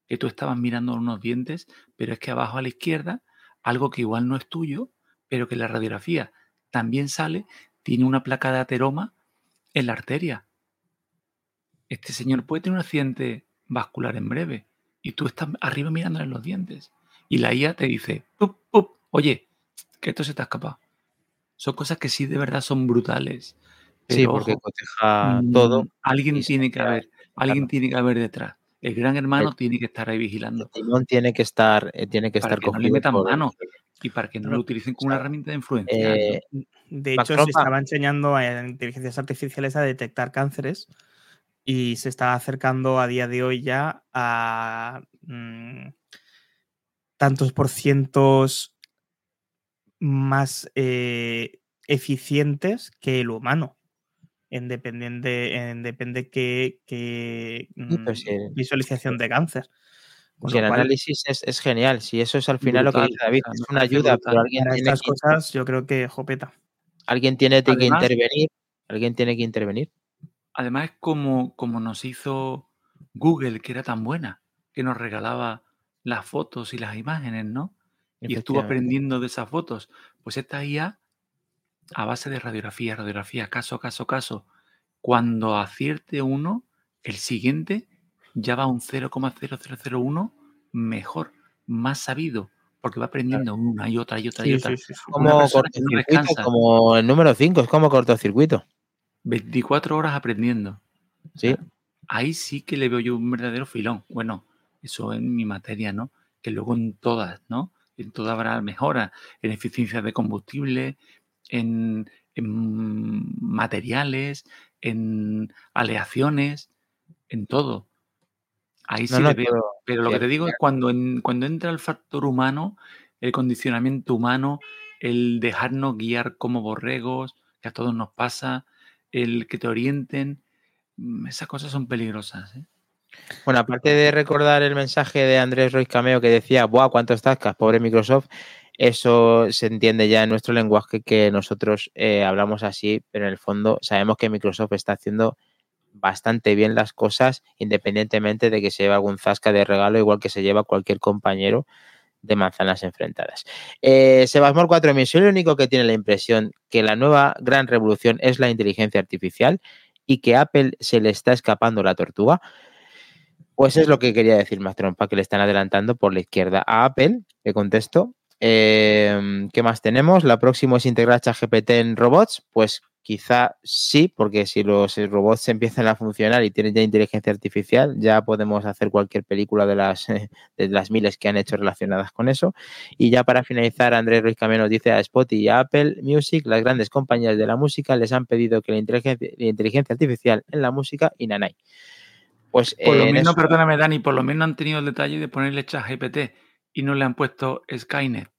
que tú estabas mirando unos dientes, pero es que abajo a la izquierda, algo que igual no es tuyo, pero que la radiografía también sale, tiene una placa de ateroma en la arteria. Este señor puede tener un accidente vascular en breve y tú estás arriba mirándole los dientes y la IA te dice, oye, que esto se te ha escapado. Son cosas que sí de verdad son brutales sí, porque coteja todo. Mm, alguien tiene que haber, alguien tiene que haber detrás. El gran hermano tiene que estar ahí vigilando. El tiene que estar, eh, tiene que para estar que no le metan mano y para que no lo utilicen como una herramienta de influencia. Eh, de hecho, se estaba enseñando a inteligencias artificiales a detectar cánceres y se está acercando a día de hoy ya a mm, tantos por cientos más eh, eficientes que el humano en dependiente, en depende qué, mm, visualización de cáncer. El análisis es, genial, si eso es al final lo que dice David, es una ayuda, pero alguien tiene estas cosas yo creo que jopeta. Alguien tiene que intervenir, alguien tiene que intervenir. Además es como, como nos hizo Google, que era tan buena, que nos regalaba las fotos y las imágenes, ¿no? Y estuvo aprendiendo de esas fotos. Pues esta IA a base de radiografía, radiografía, caso, caso, caso. Cuando acierte uno, el siguiente ya va a un 0,0001 mejor, más sabido, porque va aprendiendo una y otra y otra y otra. como, como el número 5, es como cortocircuito. 24 horas aprendiendo. Sí. Ahí sí que le veo yo un verdadero filón. Bueno, eso en mi materia, ¿no? Que luego en todas, ¿no? En todas habrá mejora en eficiencia de combustible, en, materiales, en aleaciones, en todo. Ahí sí le veo. Pero, lo que te digo es cuando, cuando entra el factor humano, el condicionamiento humano, el dejarnos guiar como borregos, que a todos nos pasa, el que te orienten, mm, esas cosas son peligrosas. ¿eh? Bueno, aparte de recordar el mensaje de Andrés Roy Cameo que decía, ¡buah, cuántos tascas, pobre Microsoft! Eso se entiende ya en nuestro lenguaje que nosotros eh, hablamos así, pero en el fondo sabemos que Microsoft está haciendo bastante bien las cosas independientemente de que se lleve algún zasca de regalo, igual que se lleva cualquier compañero de manzanas enfrentadas. Eh, Sebasmor 4000, soy el único que tiene la impresión que la nueva gran revolución es la inteligencia artificial y que Apple se le está escapando la tortuga. Pues es lo que quería decir más trompa, que le están adelantando por la izquierda a Apple, le contesto, Em, ¿Qué más tenemos? La próxima es integrar ChatGPT en robots. Pues quizá sí, porque si los robots empiezan a funcionar y tienen ya inteligencia artificial, ya podemos hacer cualquier película de las, de las miles que han hecho relacionadas con eso. Y ya para finalizar, Andrés Ruiz Camino dice a Spotify y a Apple Music, las grandes compañías de la música les han pedido que la inteligencia, inteligencia artificial en la música y nanay. Pues, por lo menos, perdóname Dani, por lo menos han tenido el detalle de ponerle ChatGPT y no le han puesto Skynet.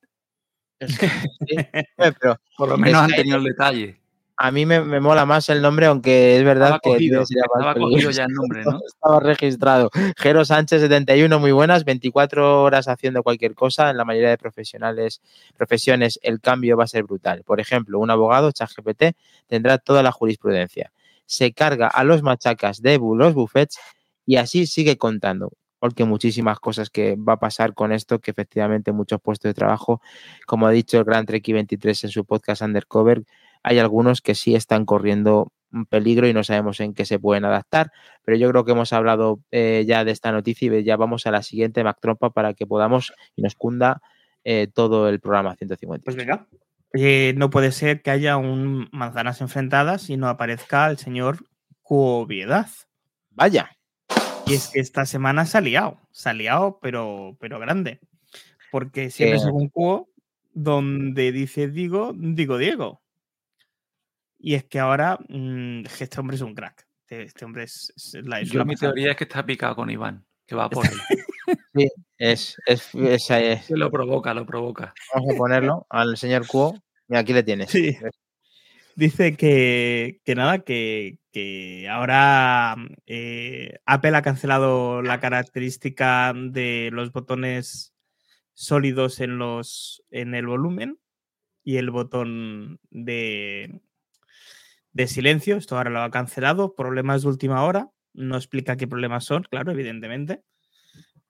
pero Por lo menos han tenido el detalle. A mí me, me mola más el nombre, aunque es verdad Estaba que cogido, estaba cogido peligroso. ya el nombre, ¿no? Estaba registrado. Jero Sánchez 71, muy buenas, 24 horas haciendo cualquier cosa. En la mayoría de profesionales, profesiones el cambio va a ser brutal. Por ejemplo, un abogado, ChatGPT, tendrá toda la jurisprudencia. Se carga a los machacas de los buffets y así sigue contando. Porque muchísimas cosas que va a pasar con esto, que efectivamente muchos puestos de trabajo, como ha dicho el Gran Treki 23 en su podcast Undercover, hay algunos que sí están corriendo un peligro y no sabemos en qué se pueden adaptar. Pero yo creo que hemos hablado eh, ya de esta noticia y ya vamos a la siguiente, Mac Trompa, para que podamos y nos cunda eh, todo el programa 150. Pues venga. Eh, no puede ser que haya un manzanas enfrentadas y no aparezca el señor Cuoviedad. Vaya, Y es que esta semana se ha liado, se ha liado, pero, pero grande. Porque siempre Eh. según Cuo, donde dice digo, digo Diego. Y es que ahora mm, este hombre es un crack. Este, este hombre es, es la es Yo mi pasada. teoría es que está picado con Iván, que va por él. es, es, es- es- Se lo provoca, lo provoca. vamos a ponerlo al señor Cuo. Mira, aquí le tienes. Sí. Dice que, que nada, que, que ahora eh, Apple ha cancelado la característica de los botones sólidos en, los, en el volumen y el botón de, de silencio. Esto ahora lo ha cancelado. Problemas de última hora. No explica qué problemas son, claro, evidentemente.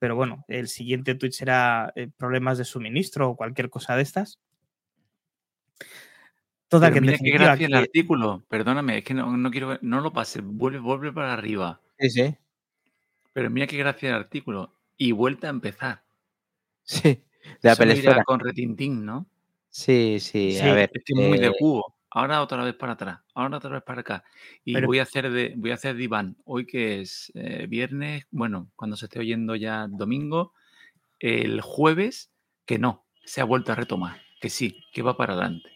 Pero bueno, el siguiente tweet será eh, problemas de suministro o cualquier cosa de estas. Toda Pero que mira qué gracia el artículo. Perdóname, es que no, no quiero no lo pases, vuelve, vuelve para arriba. Sí, sí. Pero mira qué gracia el artículo. Y vuelta a empezar. Sí. De Esfera. con retintín, ¿no? Sí, sí, Sí, a ver. Es que es muy de eh, cubo. Ahora otra vez para atrás, ahora otra vez para acá. Y Pero- voy a hacer de, voy a hacer de Iván. Hoy que es eh, viernes, bueno, cuando se esté oyendo ya domingo, el jueves, que no, se ha vuelto a retomar. Que sí, que va para adelante.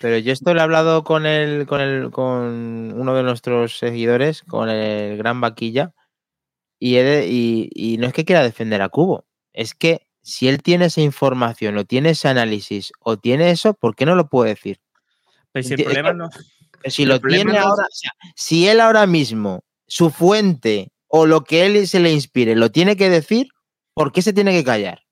Pero yo esto lo he hablado con el, con el, con uno de nuestros seguidores, con el gran vaquilla, y, he de- y, y no es que quiera defender a Cubo, es que si él tiene esa información, o tiene ese análisis, o tiene eso, ¿por qué no lo puede decir? Pero si el que- problema no. Si lo tiene no ahora, o sea, si él ahora mismo, su fuente o lo que él se le inspire, lo tiene que decir, ¿por qué se tiene que callar?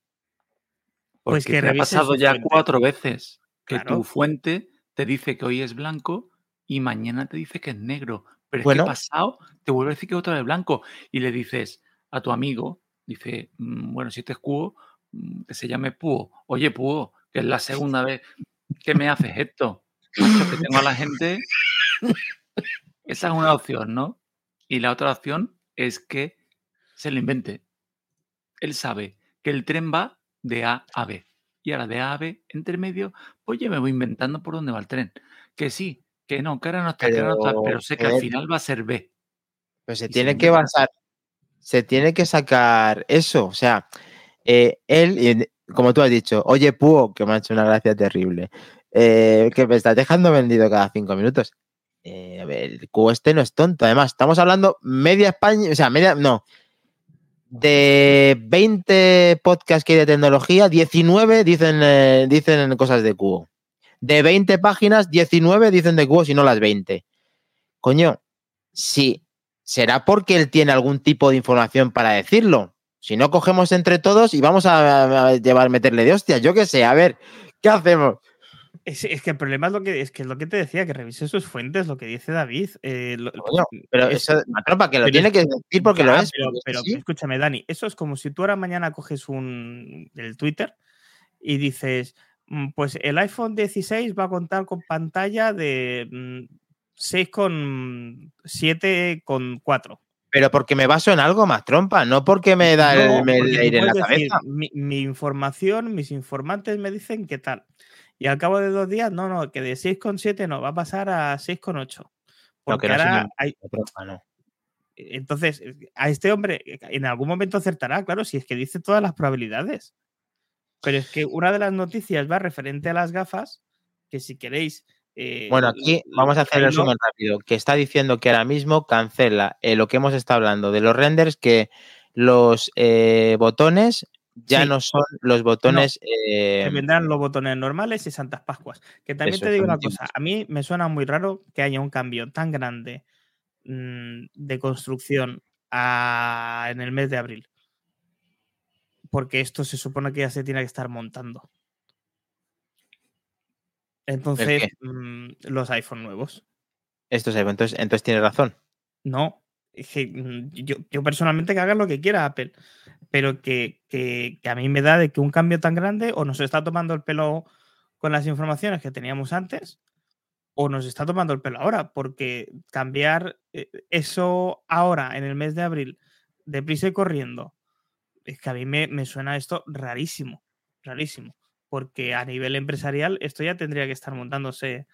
Pues Porque que te ha pasado ya fuente. cuatro veces que Claro. tu fuente te dice que hoy es blanco y mañana te dice que es negro. Pero Bueno. es que pasado te vuelve a decir que otra vez blanco. Y le dices a tu amigo, dice, "Mm, bueno, si este es Cuo, mm, que se llame Puo. Oye, Puo, que es la segunda vez que me haces esto. Macho, que tengo a la gente. Esa es una opción, ¿no? Y la otra opción es que se lo invente. Él sabe que el tren va de A a B. Y ahora de A a B, entre medio, pues yo me voy inventando por dónde va el tren. Que sí, que no, que ahora no está, que ahora no está, Pero, pero sé que al final va a ser B. Pues se Y tiene que basar, se tiene que sacar eso. O sea, eh, él, como tú has dicho, oye, Puo, que me ha hecho una gracia terrible, eh, que me estás dejando vendido cada cinco minutos. Eh, a ver, el Cubo este no es tonto. Además, estamos hablando media España, o sea, media, no. De 20 podcasts que hay de tecnología, 19 dicen, eh, dicen cosas de Cubo. De 20 páginas, 19 dicen de Cubo, si no las 20. Coño, sí, será porque él tiene algún tipo de información para decirlo. Si no, cogemos entre todos y vamos a, a llevar, meterle de hostia. Yo qué sé, a ver, ¿qué hacemos? Es, es que el problema es lo que es que es lo que te decía, que revise sus fuentes, lo que dice David. eh, lo- Pero es- eso, la tropa, que lo pero tiene es- que decir porque lo es. Pero, es escúchame, Dani, eso es como si tú ahora mañana coges un el Twitter y dices, "Mm, pues el iPhone 16 va a contar con pantalla de mm, 6,7 con 4. Pero porque me baso en algo más trompa, no porque me da el, No, aire en la decir, cabeza. mi, mi información, mis informantes me dicen qué tal. Y al cabo de dos días, no, no, que de 6,7 no, va a pasar a 6,8. No, Porque que no se ahora me- hay, entonces, a este hombre eh, en algún momento acertará, claro, si es que dice todas las probabilidades. Pero es que una de las noticias va referente a las gafas, que si queréis... eh, Bueno, aquí vamos a hacer el resumen rápido, que está diciendo que ahora mismo cancela eh, lo que hemos estado hablando de los renders, que los eh, botones ya Sí. no son los botones. Eh, vendrán los botones normales y Santas Pascuas. Que también Eso, te digo una cosa, a mí me suena muy raro que haya un cambio tan grande mm, de construcción a- en el mes de abril. Porque esto se supone que ya se tiene que estar montando. Entonces, mm, los iPhone nuevos. estos iPhone. Entonces, entonces tienes razón. No, yo, yo personalmente que haga lo que quiera Apple, pero que, que- a mí me da de que un cambio tan grande o nos está tomando el pelo con las informaciones que teníamos antes o nos está tomando el pelo ahora, porque cambiar eh, eso ahora en el mes de abril, deprisa y corriendo, es que a mí me, me suena esto rarísimo, rarísimo, porque a nivel empresarial esto ya tendría que estar montándose,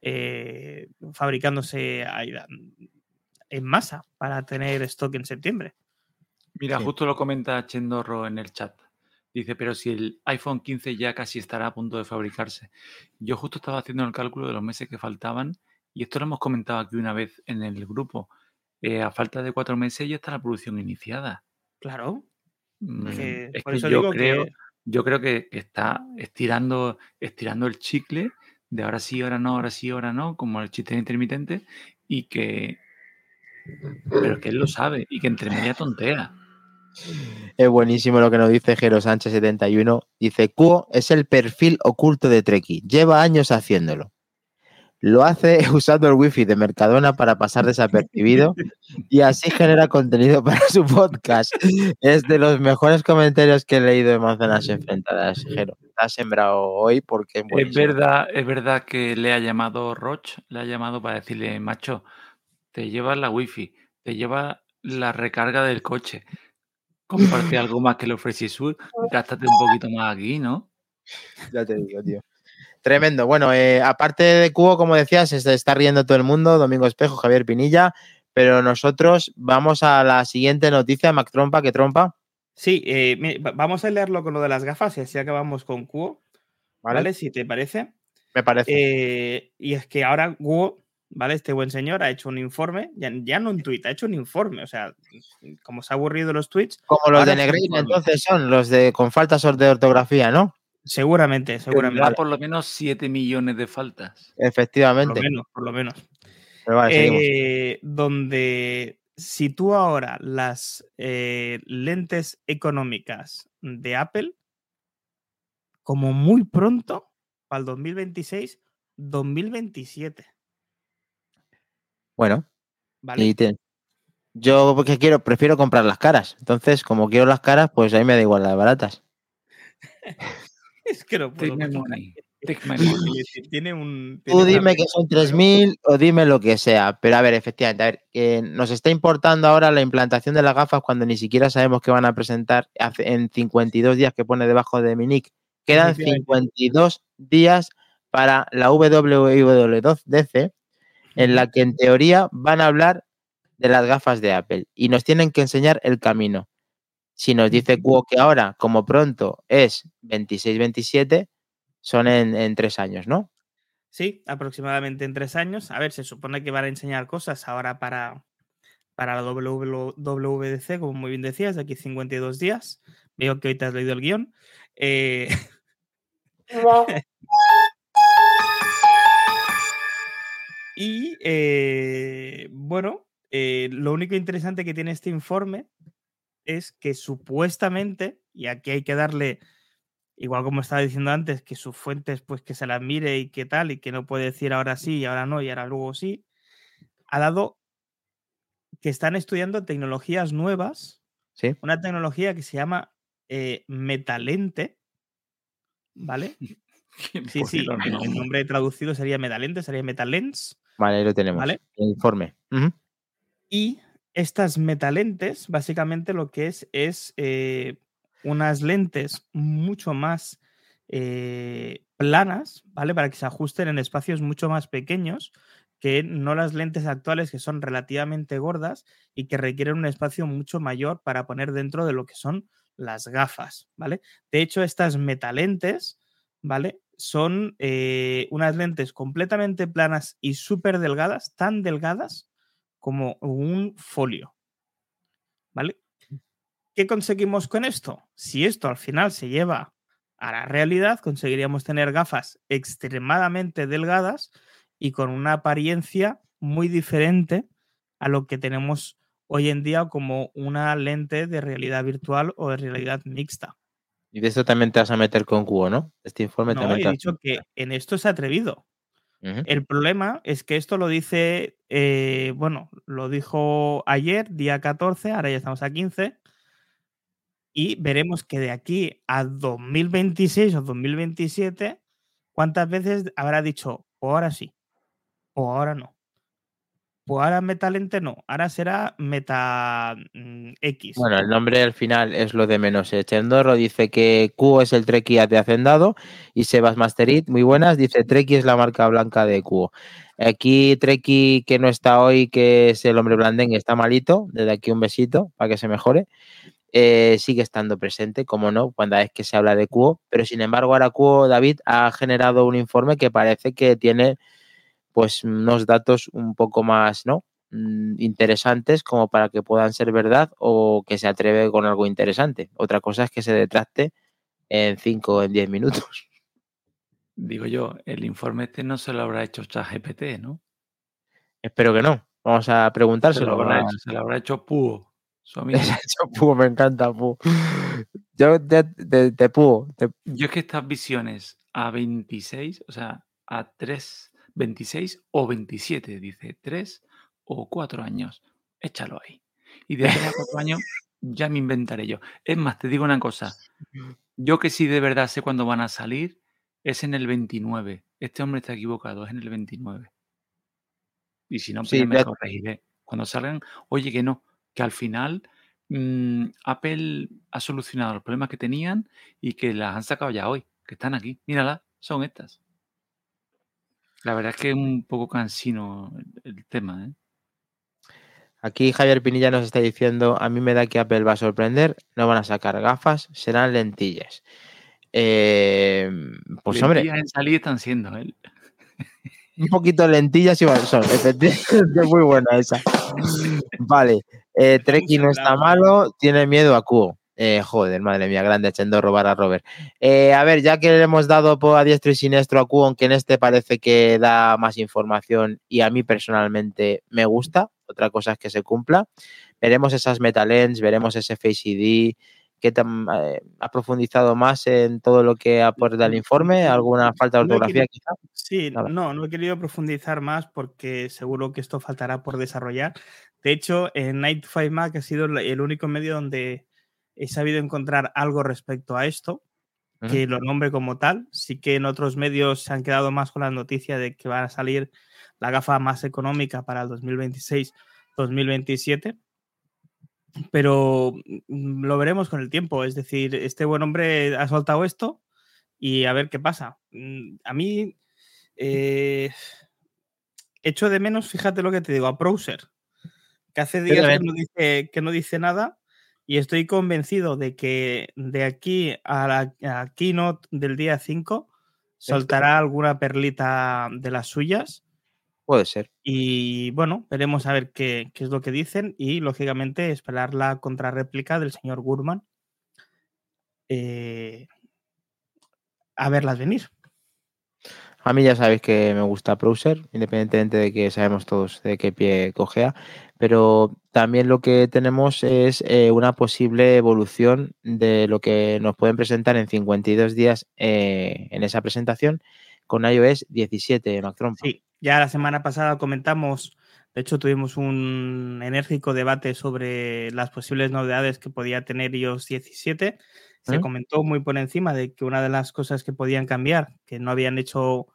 eh, fabricándose en masa para tener stock en septiembre. Mira, Sí. justo lo comenta Chendorro en el chat. Dice, pero si el iPhone 15 ya casi estará a punto de fabricarse. Yo justo estaba haciendo el cálculo de los meses que faltaban y esto lo hemos comentado aquí una vez en el grupo. Eh, a falta de cuatro meses ya está la producción iniciada. Claro, Mm, que es por que eso yo digo creo, que yo creo que está estirando, estirando el chicle de ahora sí, ahora no, ahora sí, ahora no, como el chiste intermitente, y que. Pero que él lo sabe y que entre media tontea. Es buenísimo lo que nos dice Jero Sánchez 71. Dice, Cuo es el perfil oculto de Treki. Lleva años haciéndolo. Lo hace usando el wifi de Mercadona para pasar desapercibido y así genera contenido para su podcast. Es de los mejores comentarios que he leído de Manzanas Enfrentadas, Jero. Te has sembrado hoy porque es Es verdad, es verdad que le ha llamado Roch, le ha llamado para decirle, macho, te llevas la wifi, te lleva la recarga del coche, comparte algo más que el Sur, gástate un poquito más aquí, ¿no? Ya te digo, tío. Tremendo. Bueno, eh, aparte de Cubo, como decías, se está riendo todo el mundo, Domingo Espejo, Javier Pinilla, pero nosotros vamos a la siguiente noticia, Mac Trompa, que trompa, sí, eh, vamos a leerlo con lo de las gafas y así acabamos con Cuo, ¿vale? ¿vale? Si te parece. Me parece. Eh, y es que ahora Guo, ¿vale? Este buen señor ha hecho un informe, ya, ya no un tweet, ha hecho un informe. O sea, como se ha aburrido los tweets, Como los de Negreira, entonces son los de con faltas de ortografía, ¿no? seguramente, Tendrá seguramente. por lo menos 7 millones de faltas. Por lo Efectivamente. menos, por lo menos. Pero vale, seguimos. Eh, donde si tú ahora las eh, lentes económicas de Apple, como muy pronto, para el 2026, 2027, Bueno, ¿vale? y te- yo porque quiero, prefiero comprar las caras. Entonces, como quiero las caras, pues a mí me da igual las baratas. Es que no puedo. Take my con esta money. Take my money. Sí, Tiene un. Tú tiene dime que son 3.000 o dime lo que sea. Pero a ver, efectivamente, a ver, que nos está importando ahora la implantación de las gafas cuando ni siquiera sabemos que van a presentar hace- en 52 días que pone debajo de mi nick. Quedan Efectivamente. 52 días para la WWDC, en la que en teoría van a hablar de las gafas de Apple y nos tienen que enseñar el camino. Si nos dice Cuo que ahora, como pronto, es 26-27, son en, en tres años, ¿no? Sí, aproximadamente en tres años. A ver, se supone que van a enseñar cosas ahora para, para la WW WWDC, como muy bien decías, de aquí 52 días. Veo que hoy te has leído el guion. Eh, y eh, bueno, eh, lo único interesante que tiene este informe es que supuestamente, y aquí hay que darle igual como estaba diciendo antes, que sus fuentes, pues que se las mire y qué tal, y que no puede decir ahora sí y ahora no y ahora luego sí, ha dado que están estudiando tecnologías nuevas, Sí. una tecnología que se llama eh, metalente, ¿vale? Sí, sí, el, nombre traducido sería metalente, sería metalens, Vale, ahí lo tenemos. ¿vale? El informe. Y estas metalentes, básicamente lo que es es eh, unas lentes mucho más eh, planas, ¿vale? Para que se ajusten en espacios mucho más pequeños que no las lentes actuales que son relativamente gordas y que requieren un espacio mucho mayor para poner dentro de lo que son las gafas, ¿vale? De hecho, estas metalentes, ¿vale? Son eh, unas lentes completamente planas y súper delgadas, tan delgadas como un folio, ¿vale? ¿Qué conseguimos con esto? Si esto al final se lleva a la realidad, conseguiríamos tener gafas extremadamente delgadas y con una apariencia muy diferente a lo que tenemos hoy en día como una lente de realidad virtual o de realidad mixta. Y de esto también te vas a meter con Cubo, ¿no? Este informe no, también. he dicho que en esto se ha atrevido. El problema es que esto lo dice, eh, bueno, lo dijo ayer, día 14, ahora ya estamos a 15, y veremos que de aquí a 2026 o 2027, ¿cuántas veces habrá dicho, o ahora sí, o ahora no? Ahora Metalente no, ahora será Meta mm, X. Bueno, el nombre al final es lo de menos. Eh, Chendorro dice que Q es el Treki de Hacendado y Sebas Masterit, muy buenas, dice Treki es la marca blanca de Q. Aquí Treki que no está hoy, que es el hombre blandengue, está malito. Desde aquí un besito para que se mejore. Eh, sigue estando presente, como no, cuando es que se habla de Q. Pero sin embargo, ahora Q, David, ha generado un informe que parece que tiene pues unos datos un poco más, ¿no? Mm, interesantes como para que puedan ser verdad o que se atreve con algo interesante. Otra cosa es que se detracte en 5 o en 10 minutos. Digo yo, el informe este no se lo habrá hecho ChatGPT, ¿no? Espero que no. Vamos a preguntárselo. Se lo habrá, hecho, se lo habrá hecho Púo. me encanta Púo. Yo de Púo. Yo es que estas visiones a 26, o sea, a 3 26 o 27, dice 3 o 4 años. Échalo ahí. Y de 3 a 4 años ya me inventaré yo. Es más, te digo una cosa. Yo que sí de verdad sé cuándo van a salir, es en el 29. Este hombre está equivocado, es en el 29. Y si no, pues me corregiré. Cuando salgan, oye, que no, que al final mmm, Apple ha solucionado los problemas que tenían y que las han sacado ya hoy, que están aquí. Mírala, son estas. La verdad es que es un poco cansino el, tema. ¿eh? Aquí Javier Pinilla nos está diciendo, a mí me da que Apple va a sorprender, no van a sacar gafas, serán lentillas. Eh, pues hombre... en salir están siendo, ¿eh? Un poquito lentillas y son, efectivamente, muy buena esa. Vale, eh, Treki no está malo, tiene miedo a Cuo. Eh, joder, madre mía, grande, echando robar a Robert. Eh, a ver, ya que le hemos dado por a diestro y siniestro a Q, aunque en este parece que da más información y a mí personalmente me gusta, otra cosa es que se cumpla. Veremos esas metalens, veremos ese Face ID, que eh, ha profundizado más en todo lo que aporta el informe, alguna falta de ortografía quizá. Sí, no, no he querido profundizar más porque seguro que esto faltará por desarrollar. De hecho, en Night 5 Mac ha sido el único medio donde he sabido encontrar algo respecto a esto, que lo nombre como tal. Sí que en otros medios se han quedado más con la noticia de que va a salir la gafa más económica para el 2026-2027. Pero mm, lo veremos con el tiempo. Es decir, este buen hombre ha soltado esto y a ver qué pasa. Mm, a mí eh, echo de menos, fíjate lo que te digo, a Browser, que hace días que no, dice, que no dice nada y estoy convencido de que de aquí a la keynote del día 5 soltará alguna perlita de las suyas. Puede ser. Y bueno, veremos a ver qué, es lo que dicen y lógicamente esperar la contrarréplica del señor Gurman. Eh, a verlas venir. A mí ya sabéis que me gusta Browser, independientemente de que sabemos todos de qué pie cogea, pero también lo que tenemos es eh, una posible evolución de lo que nos pueden presentar en 52 días eh, en esa presentación con iOS 17, Macron. Sí, ya la semana pasada comentamos, de hecho tuvimos un enérgico debate sobre las posibles novedades que podía tener iOS 17 se comentó muy por encima de que una de las cosas que podían cambiar, que no habían hecho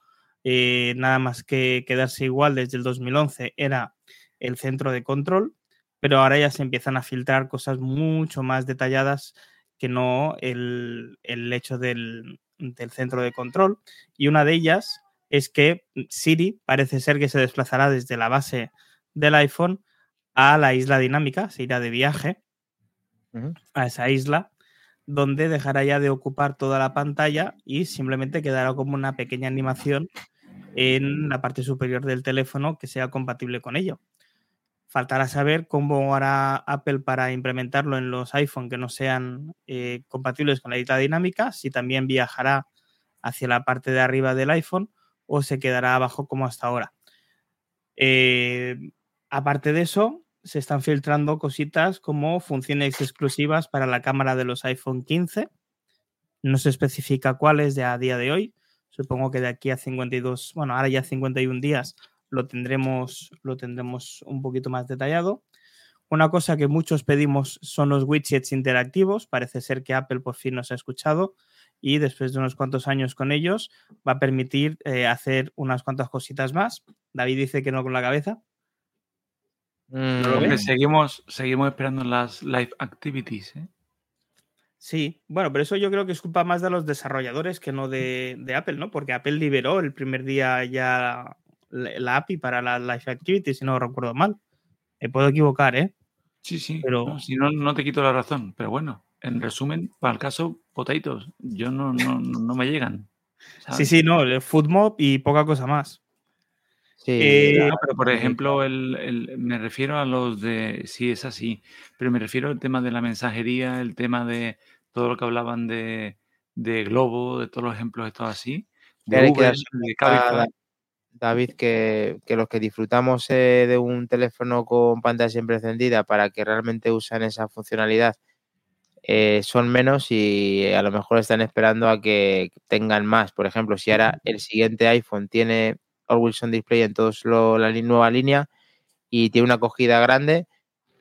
eh, nada más que quedarse igual desde el 2011, era el centro de control, pero ahora ya se empiezan a filtrar cosas mucho más detalladas que no el, hecho del, del centro de control. Y una de ellas es que Siri parece ser que se desplazará desde la base del iPhone a la isla dinámica, se irá de viaje a esa isla donde dejará ya de ocupar toda la pantalla y simplemente quedará como una pequeña animación en la parte superior del teléfono que sea compatible con ello. Faltará saber cómo hará Apple para implementarlo en los iPhone que no sean eh, compatibles con la isla dinámica, si también viajará hacia la parte de arriba del iPhone o se quedará abajo como hasta ahora. Eh, aparte de eso, se están filtrando cositas como funciones exclusivas para la cámara de los iPhone 15. No se especifica cuáles de a día de hoy. Supongo que de aquí a 52, bueno, ahora ya 51 días lo tendremos, lo tendremos un poquito más detallado. Una cosa que muchos pedimos son los widgets interactivos. Parece ser que Apple por fin nos ha escuchado y después de unos cuantos años con ellos va a permitir eh, hacer unas cuantas cositas más. David dice que no con la cabeza. Mm, seguimos, seguimos esperando las live activities. ¿eh? Sí, bueno, pero eso yo creo que es culpa más de los desarrolladores que no de, de Apple, ¿no? Porque Apple liberó el primer día ya la, API para la Live Activity, si no recuerdo mal. Me puedo equivocar, ¿eh? Sí, sí. Pero... si no, no te quito la razón. Pero bueno, en resumen, para el caso, potatoes, yo no, no, no me llegan. Sí, sí, no, el Foodmob y poca cosa más. Sí, eh, pero por ejemplo, el, me refiero a los de, sí, es así, pero me refiero al tema de la mensajería, el tema de todo lo que hablaban de, de Globo, de todos los ejemplos estos así, de Uber, de Cabify. David, que, los que disfrutamos eh, de un teléfono con pantalla siempre encendida para que realmente usen esa funcionalidad eh, son menos y a lo mejor están esperando a que tengan más. Por ejemplo, si ahora el siguiente iPhone tiene Always On Display en toda la nueva línea y tiene una acogida grande,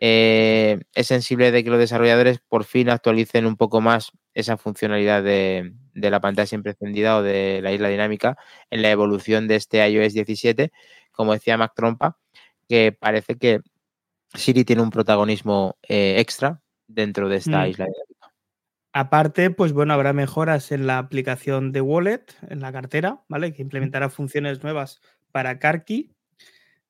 eh, es sensible de que los desarrolladores por fin actualicen un poco más esa funcionalidad de, la pantalla siempre encendida o de la isla dinámica en la evolución de este iOS 17, como decía Mac Trompa, que parece que Siri tiene un protagonismo eh, extra dentro de esta mm. isla dinámica. Aparte, pues bueno, habrá mejoras en la aplicación de Wallet, en la cartera, ¿vale? Que implementará funciones nuevas para CarKey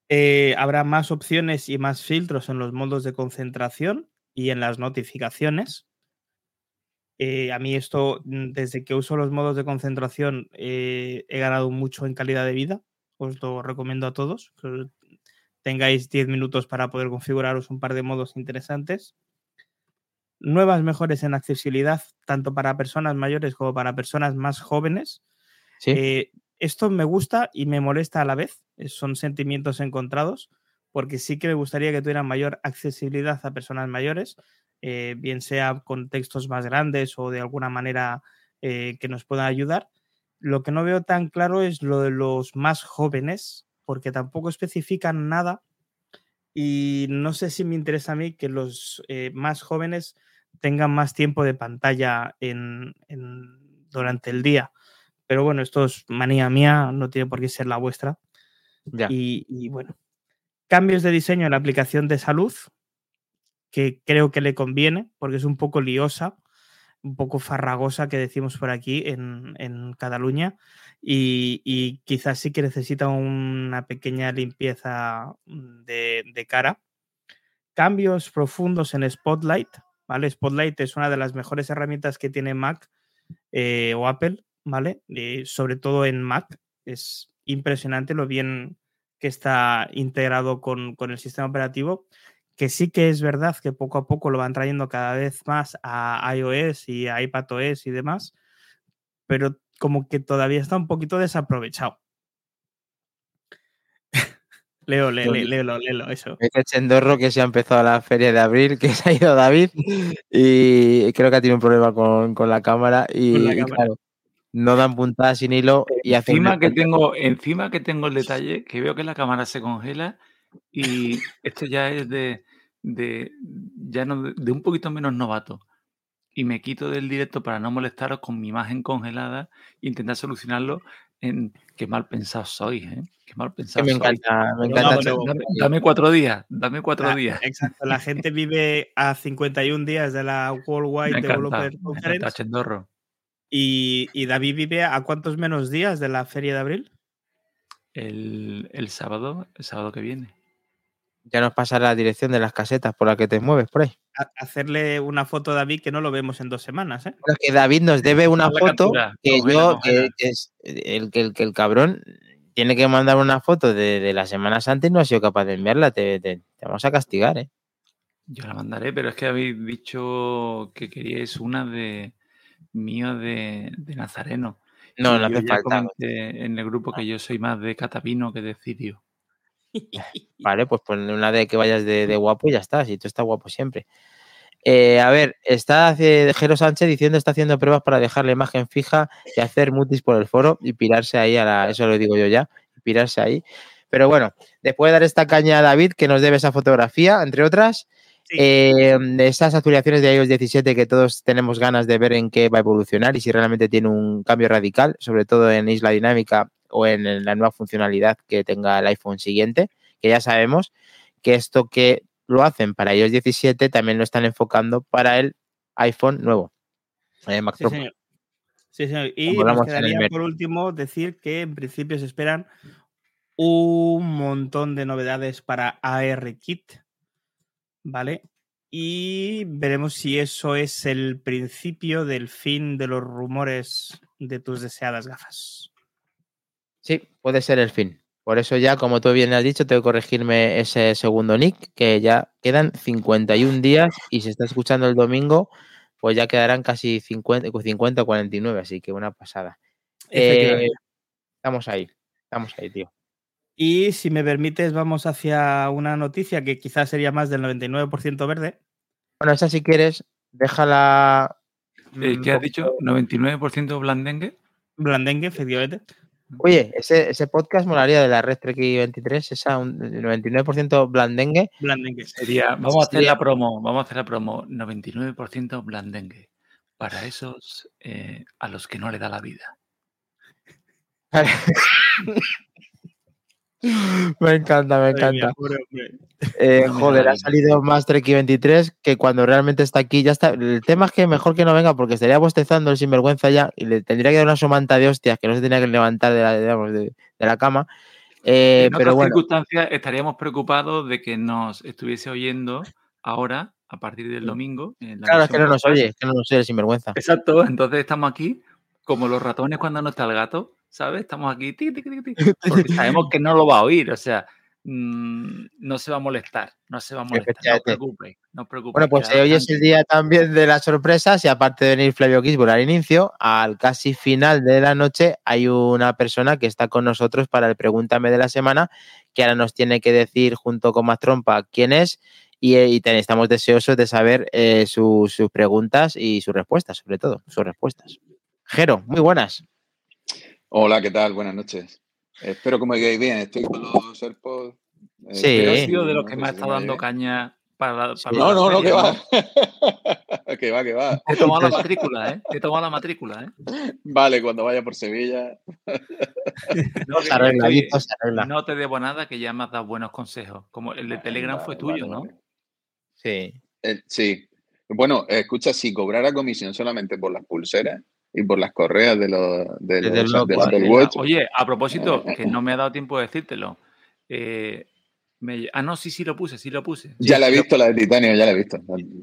eh, habrá más opciones y más filtros en los modos de concentración y en las notificaciones. Eh, a mí esto, mm, desde que uso los modos de concentración, eh, he ganado mucho en calidad de vida. Os lo recomiendo a todos. Que tengáis 10 minutos para poder configuraros un par de modos interesantes. Nuevas mejores en accesibilidad, tanto para personas mayores como para personas más jóvenes. ¿Sí? esto me gusta y me molesta a la vez. Eh, son sentimientos encontrados, porque sí que me gustaría que tuvieran mayor accesibilidad a personas mayores, eh, bien sea con textos más grandes o de alguna manera eh, que nos puedan ayudar. Lo que no veo tan claro es lo de los más jóvenes, porque tampoco especifican nada y no sé si me interesa a mí que los más jóvenes tengan más tiempo de pantalla en, durante el día. Pero bueno, esto es manía mía, no tiene por qué ser la vuestra. Y, bueno, cambios de diseño en la aplicación de salud, que creo que le conviene, porque es un poco liosa, un poco farragosa, que decimos por aquí en, Cataluña, y, quizás sí que necesita una pequeña limpieza de, cara. Cambios profundos en Spotlight, ¿vale? Spotlight es una de las mejores herramientas que tiene Mac eh, o Apple ¿vale? Sobre todo en Mac. Es impresionante lo bien que está integrado con, el sistema operativo, que sí que es verdad que poco a poco lo van trayendo cada vez más a iOS y a iPadOS y demás, pero como que todavía está un poquito desaprovechado. Leo, leo, leo, leo, eso. Es Chendorro que se ha empezado la feria de abril, que se ha ido David y creo que ha tenido un problema con, la cámara y, claro, no dan puntadas sin hilo y encima que tengo encima que tengo el detalle que veo que la cámara se congela y esto ya es de, de ya no, de un poquito menos novato y me quito del directo para no molestaros con mi imagen congelada e intentar solucionarlo en qué mal pensado sois, ¿eh? Qué mal pensado me encanta, me encanta. dame, cuatro días, dame cuatro días. Exacto, la gente vive a 51 días de la Worldwide Developer Conference. ¿Y, David vive a cuántos menos días de la feria de abril? El, sábado, el sábado que viene. Ya nos pasa la dirección de las casetas por la que te mueves por ahí. hacerle una foto a David que no lo vemos en dos semanas, ¿eh? que David nos debe una foto que yo, que, es el, que, el, cabrón tiene que mandar una foto de, de las semanas antes y no ha sido capaz de enviarla. Te, Te vamos a castigar, ¿eh? Yo la mandaré, pero es que habéis dicho que queríais una de mía de, de Nazareno. No, Y no hace falta. en el grupo que yo soy más de Catavino que de Cirio. Vale, pues ponle una de que vayas de, de guapo y ya está. Si tú estás guapo siempre. Eh, a ver, está Jero Sánchez diciendo está haciendo pruebas para dejar la imagen fija y hacer mutis por el foro y pirarse ahí a la. Eso lo digo yo ya, pirarse ahí. Pero bueno, después de dar esta caña a David, que nos debe esa fotografía, entre otras, Sí. eh, de esas actualizaciones de iOS 17 que todos tenemos ganas de ver en qué va a evolucionar y si realmente tiene un cambio radical, sobre todo en Isla Dinámica o en, la nueva funcionalidad que tenga el iPhone siguiente, que ya sabemos que esto que lo hacen para iOS 17 también lo están enfocando para el iPhone nuevo. eh, Mac Sí, señor. Sí, señor. Y nos quedaría por último decir que en principio se esperan un montón de novedades para ARKit, ¿vale? Y veremos si eso es el principio del fin de los rumores de tus deseadas gafas. Sí, puede ser el fin. Por eso ya, como tú bien has dicho, tengo que corregirme ese segundo nick, que ya quedan 51 días y si está escuchando el domingo, pues ya quedarán casi 50, 50 o 49, así que una pasada. Eh, estamos ahí, estamos ahí, tío. Y si me permites, vamos hacia una noticia que quizás sería más del 99% verde. Bueno, esa si quieres, déjala... Eh, mm, ¿Qué has dicho? ¿99% blandengue? Blandengue, efectivamente. Oye, ese, ese podcast molaría de la Red Trek 23, esa un 99% blandengue. Blandengue. Sería, vamos a hacer Sería- la promo, vamos a hacer la promo, 99% blandengue. Para esos eh, a los que no le da la vida. me encanta, me encanta. Eh, joder, ha salido más Trek 23 que cuando realmente está aquí ya está. El tema es que mejor que no venga porque estaría bostezando el sinvergüenza ya y le tendría que dar una somanta de hostias que no se tenía que levantar de la, digamos, de, de la cama. Eh, en pero otras bueno, circunstancias estaríamos preocupados de que nos estuviese oyendo ahora, a partir del domingo. en la claro, es que no nos oye, es que no nos oye el sinvergüenza. Exacto, entonces estamos aquí como los ratones cuando no está el gato, ¿sabes? Estamos aquí, tiqui, tiqui, tiqui, porque sabemos que no lo va a oír, o sea, mm, no se va a molestar, no se va a molestar, no os preocupéis, no os preocupéis. Bueno, pues hoy es el día también de las sorpresas y aparte de venir Flavio Gisbol al inicio, al casi final de la noche hay una persona que está con nosotros para el Pregúntame de la semana, que ahora nos tiene que decir junto con más trompa quién es y, eh, y ten- estamos deseosos de saber eh, su- sus preguntas y sus respuestas, sobre todo, sus respuestas. Jero, muy buenas. Hola, ¿qué tal? Buenas noches. Espero que me quedéis bien. Estoy con los AirPods. eh, Sí. Pero Eh, he sido de los no que sé me ha estado me dando caña para, la- para No, no, no, que va. que va, que va. Te he tomado la matrícula, ¿eh? Te he tomado la matrícula, ¿eh? Vale, cuando vaya por Sevilla. No, Se arregla, se arregla. no te debo nada que ya me has dado buenos consejos. Como el de Telegram fue tuyo, vale, ¿no? vale. Sí. Eh, sí. Bueno, escucha, si cobrara comisión solamente por las pulseras y por las correas de los, de los- vale. Apple Watch. Oye, a propósito, que no me ha dado tiempo de decírtelo. eh, me- ah, no, sí, sí lo puse, sí lo puse. Ya la he visto, la de titanio, ya la he visto.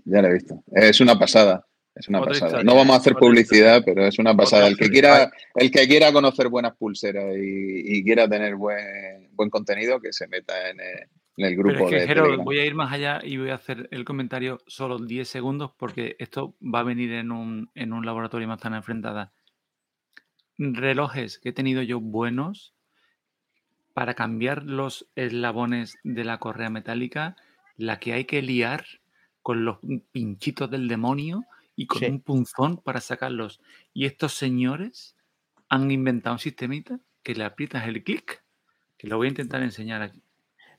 Ya la he visto. Es una pasada. Es una Otra pasada. historia, No vamos a hacer publicidad, pero es una pasada. El que quiera, el que quiera conocer buenas pulseras y, y quiera tener buen, buen contenido, que se meta en el, en el Pero es que, de voy a ir más allá y voy a hacer el comentario solo 10 segundos porque esto va a venir en un, en un laboratorio manzana enfrentada. Relojes que he tenido yo buenos para cambiar los eslabones de la correa metálica, la que hay que liar con los pinchitos del demonio y con Sí. un punzón para sacarlos. Y estos señores han inventado un sistemita que le aprietas el clic, que lo voy a intentar enseñar aquí.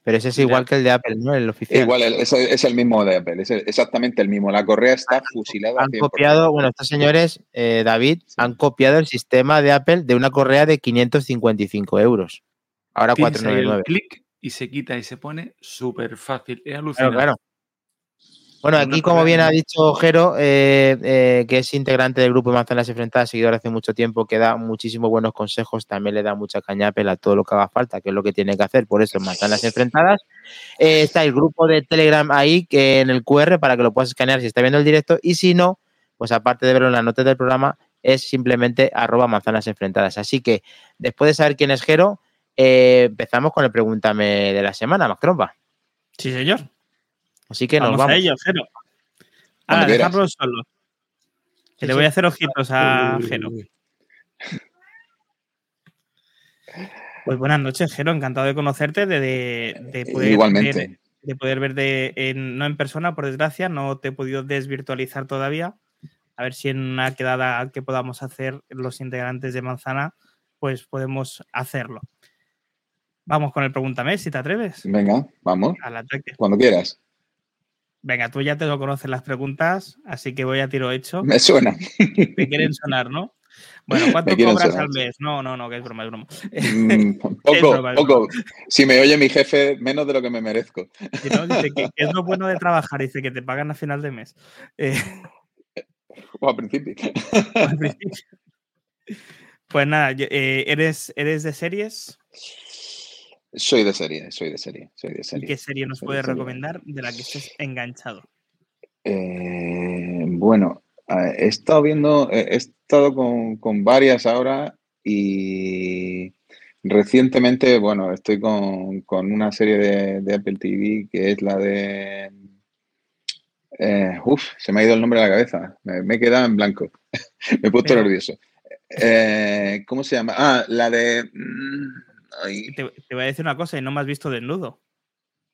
Pero ese es igual que el de Apple, ¿no? El oficial. Igual, el- es, es el mismo de Apple, es el- exactamente el mismo. La correa está fusilada. han 100%. copiado, bueno, estos señores, eh, David, Sí. han copiado el sistema de Apple de una correa de 555 euros. Ahora Pinza ahí el 499. clic y se quita y se pone súper fácil. Es Claro, alucinante. claro. Bueno, aquí, como bien ha dicho Jero, eh, eh, que es integrante del grupo Manzanas Enfrentadas, seguidor hace mucho tiempo, que da muchísimos buenos consejos, también le da mucha caña a todo lo que haga falta, que es lo que tiene que hacer, por eso Manzanas Enfrentadas. Eh, está el grupo de Telegram ahí, que en el QR, para que lo puedas escanear si está viendo el directo, y si no, pues aparte de verlo en las notas del programa, es simplemente arroba manzanas enfrentadas. Así que, después de saber quién es Jero, empezamos con el pregúntame de la semana, Mac Trompa. Sí, señor. Así que nos vamos. a ello, Jero. Ahora, dejarlo solo. Que le voy a hacer ojitos a Jero. Pues buenas noches, Jero. Encantado de conocerte, de, poder Igualmente. Ver, de poder ver de, no en persona, por desgracia, no te he podido desvirtualizar todavía. A ver si en una quedada que podamos hacer los integrantes de Manzana, pues podemos hacerlo. Vamos con el Pregúntame, si te atreves. Venga, vamos. Al ataque. Cuando quieras. Venga, tú ya te lo conoces las preguntas, así que voy a tiro hecho. Me suena. Te quieren sonar, ¿no? Bueno, ¿cuánto cobras al mes? No, no, no, que es broma, es broma. Mm, poco, poco. Si me oye mi jefe, menos de lo que me merezco. dice que, es lo bueno de trabajar, dice que te pagan a final de mes. Eh, o al principio. Pues nada, eh, ¿eres, ¿eres de series? Soy de serie, soy de serie, soy de serie. ¿Y qué serie nos puedes recomendar de la que estés enganchado? Eh, bueno, he estado viendo, he estado con, varias ahora y recientemente, bueno, estoy con, una serie de, Apple TV que es la de... Eh, uf, se me ha ido el nombre de la cabeza, me, he quedado en blanco, me he puesto nervioso. Eh, ¿Cómo se llama? Ah, la de... Te, voy a decir una cosa, y no me has visto desnudo.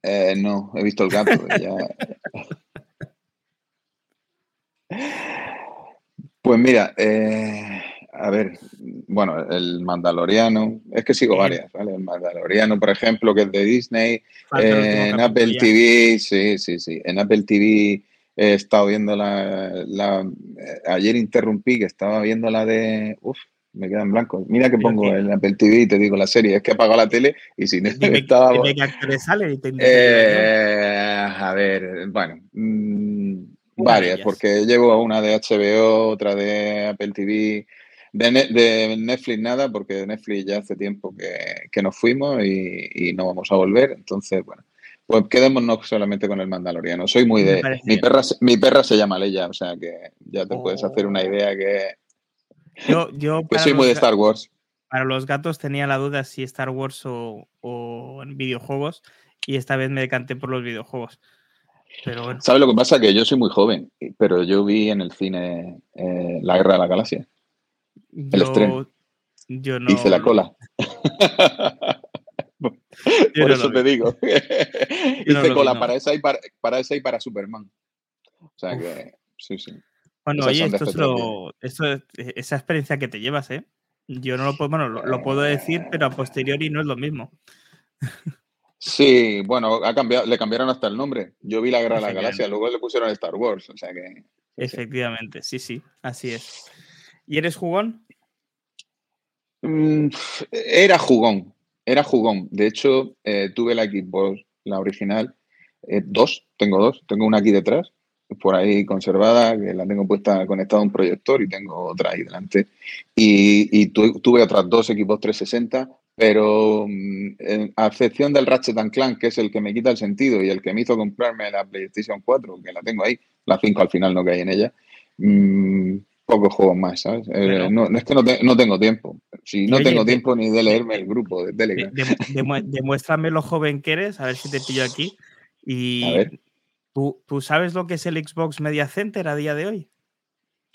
Eh, no, he visto el gato. pues mira, eh, a ver, bueno, el Mandaloriano, es que sigo varias, ¿vale? El Mandaloriano, por ejemplo, que es de Disney, en Apple TV, sí, sí, sí, en Apple TV he estado viendo la, la, eh, ayer interrumpí que estaba viendo la de, uf, me queda en blanco. Mira que pongo en Apple TV y te digo la serie. Es que apago la tele y si no estaba. sale? Eh, a ver, bueno. Mm, varias, porque llevo una de HBO, otra de Apple TV. De, Netflix nada, porque de Netflix ya hace tiempo que, nos fuimos y, no vamos a volver. Entonces, bueno, pues quedémonos solamente con el Mandaloriano. Soy muy de. Mi perra, mi perra se llama Leia, o sea que ya te puedes hacer una oh. idea que yo, yo soy muy de Star Wars. Para los gatos tenía la duda si Star Wars o, en videojuegos y esta vez me decanté por los videojuegos. Pero bueno. ¿Sabes lo que pasa? Que yo soy muy joven, pero yo vi en el cine eh, La Guerra de la Galaxia. El estreno. Yo no. Hice la cola. Por eso te digo. Hice cola para, esa y para, para, esa y para Superman. O sea que, sí, sí. Bueno, oye, esto es lo, e, esa experiencia que te llevas, ¿eh? Yo no lo puedo, bueno, lo, puedo decir, pero a posteriori no es lo mismo. Sí, bueno, ha cambiado, le cambiaron hasta el nombre. Yo vi la Guerra de la Galaxia, luego le pusieron Star Wars, o sea que. Efectivamente, sí, sí, así es. ¿Y eres jugón? Mm, era jugón, era jugón. De hecho, eh, tuve la Xbox, la original, eh, dos, tengo dos, tengo una aquí detrás por ahí conservada, que la tengo puesta conectada a un proyector y tengo otra ahí delante. Y, tuve otras dos equipos 360, pero mm, a excepción del Ratchet Clank, que es el que me quita el sentido y el que me hizo comprarme la PlayStation 4, que la tengo ahí, la 5 al final no cae en ella, mmm, pocos juegos más, ¿sabes? Eh, no, es que no, tengo tiempo. Si no tengo tiempo ni de leerme el grupo de Telegram. demuéstrame lo joven que eres, a ver si te pillo aquí. Y ver. ¿Tú, sabes lo que es el Xbox Media Center a día de hoy?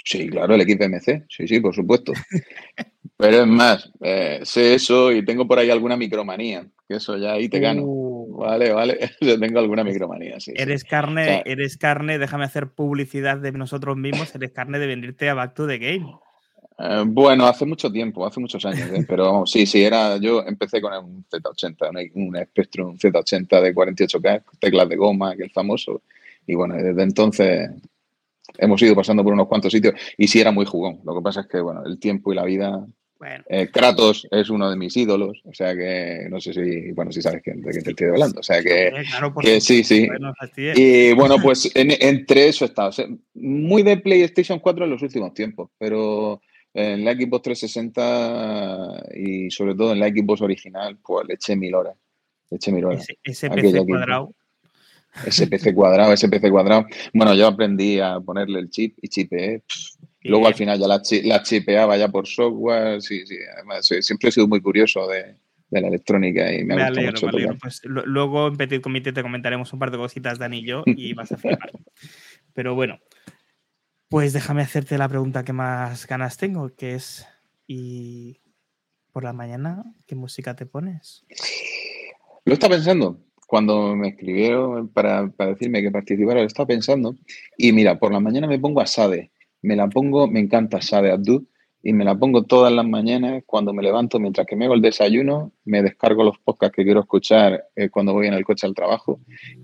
Sí, claro, el equipo MC. Sí, sí, por supuesto. Pero es más, eh, sé eso y tengo por ahí alguna micromanía, que eso ya ahí te gano. Uh. Vale, vale, yo tengo alguna micromanía, sí. Eres carne, eres carne, déjame hacer publicidad de nosotros mismos, eres carne de venirte a Back to the Game. Eh, bueno, hace mucho tiempo, hace muchos años, ¿eh? pero sí, sí, era, yo empecé con un Z80, un, Spectrum Z80 de 48K, teclas de goma, que es famoso, y bueno, desde entonces hemos ido pasando por unos cuantos sitios. Y sí era muy jugón. Lo que pasa es que, bueno, el tiempo y la vida... Eh, Kratos es uno de mis ídolos, o sea que no sé si, bueno, si sabes de quién te estoy hablando, o sea que, sí, sí. y bueno, pues entre eso está, muy de PlayStation 4 en los últimos tiempos, pero en la Xbox 360 y sobre todo en la Xbox original, pues le eché mil horas. Le eché mil horas. Ese, PC cuadrado. Ese PC cuadrado, ese PC cuadrado. Bueno, yo aprendí a ponerle el chip y chipeé. Luego al final ya la, la chipeaba ya por software. Sí, sí. Además, siempre he sido muy curioso de, de la electrónica y me, Me ha alegro, gustado me mucho. alegro. Pues luego en Petit Comité te comentaremos un par de cositas, Dani y yo, y vas a flipar. Pero bueno, pues déjame hacerte la pregunta que más ganas tengo, que es, ¿y por la mañana qué música te pones? Lo estaba pensando. Cuando me escribieron para, para decirme que participara, lo estaba pensando. Y mira, por la mañana me pongo a Sade. Me la pongo, me encanta Sade Abdul. Y me la pongo todas las mañanas cuando me levanto, mientras que me hago el desayuno, me descargo los podcasts que quiero escuchar eh, cuando voy en el coche al trabajo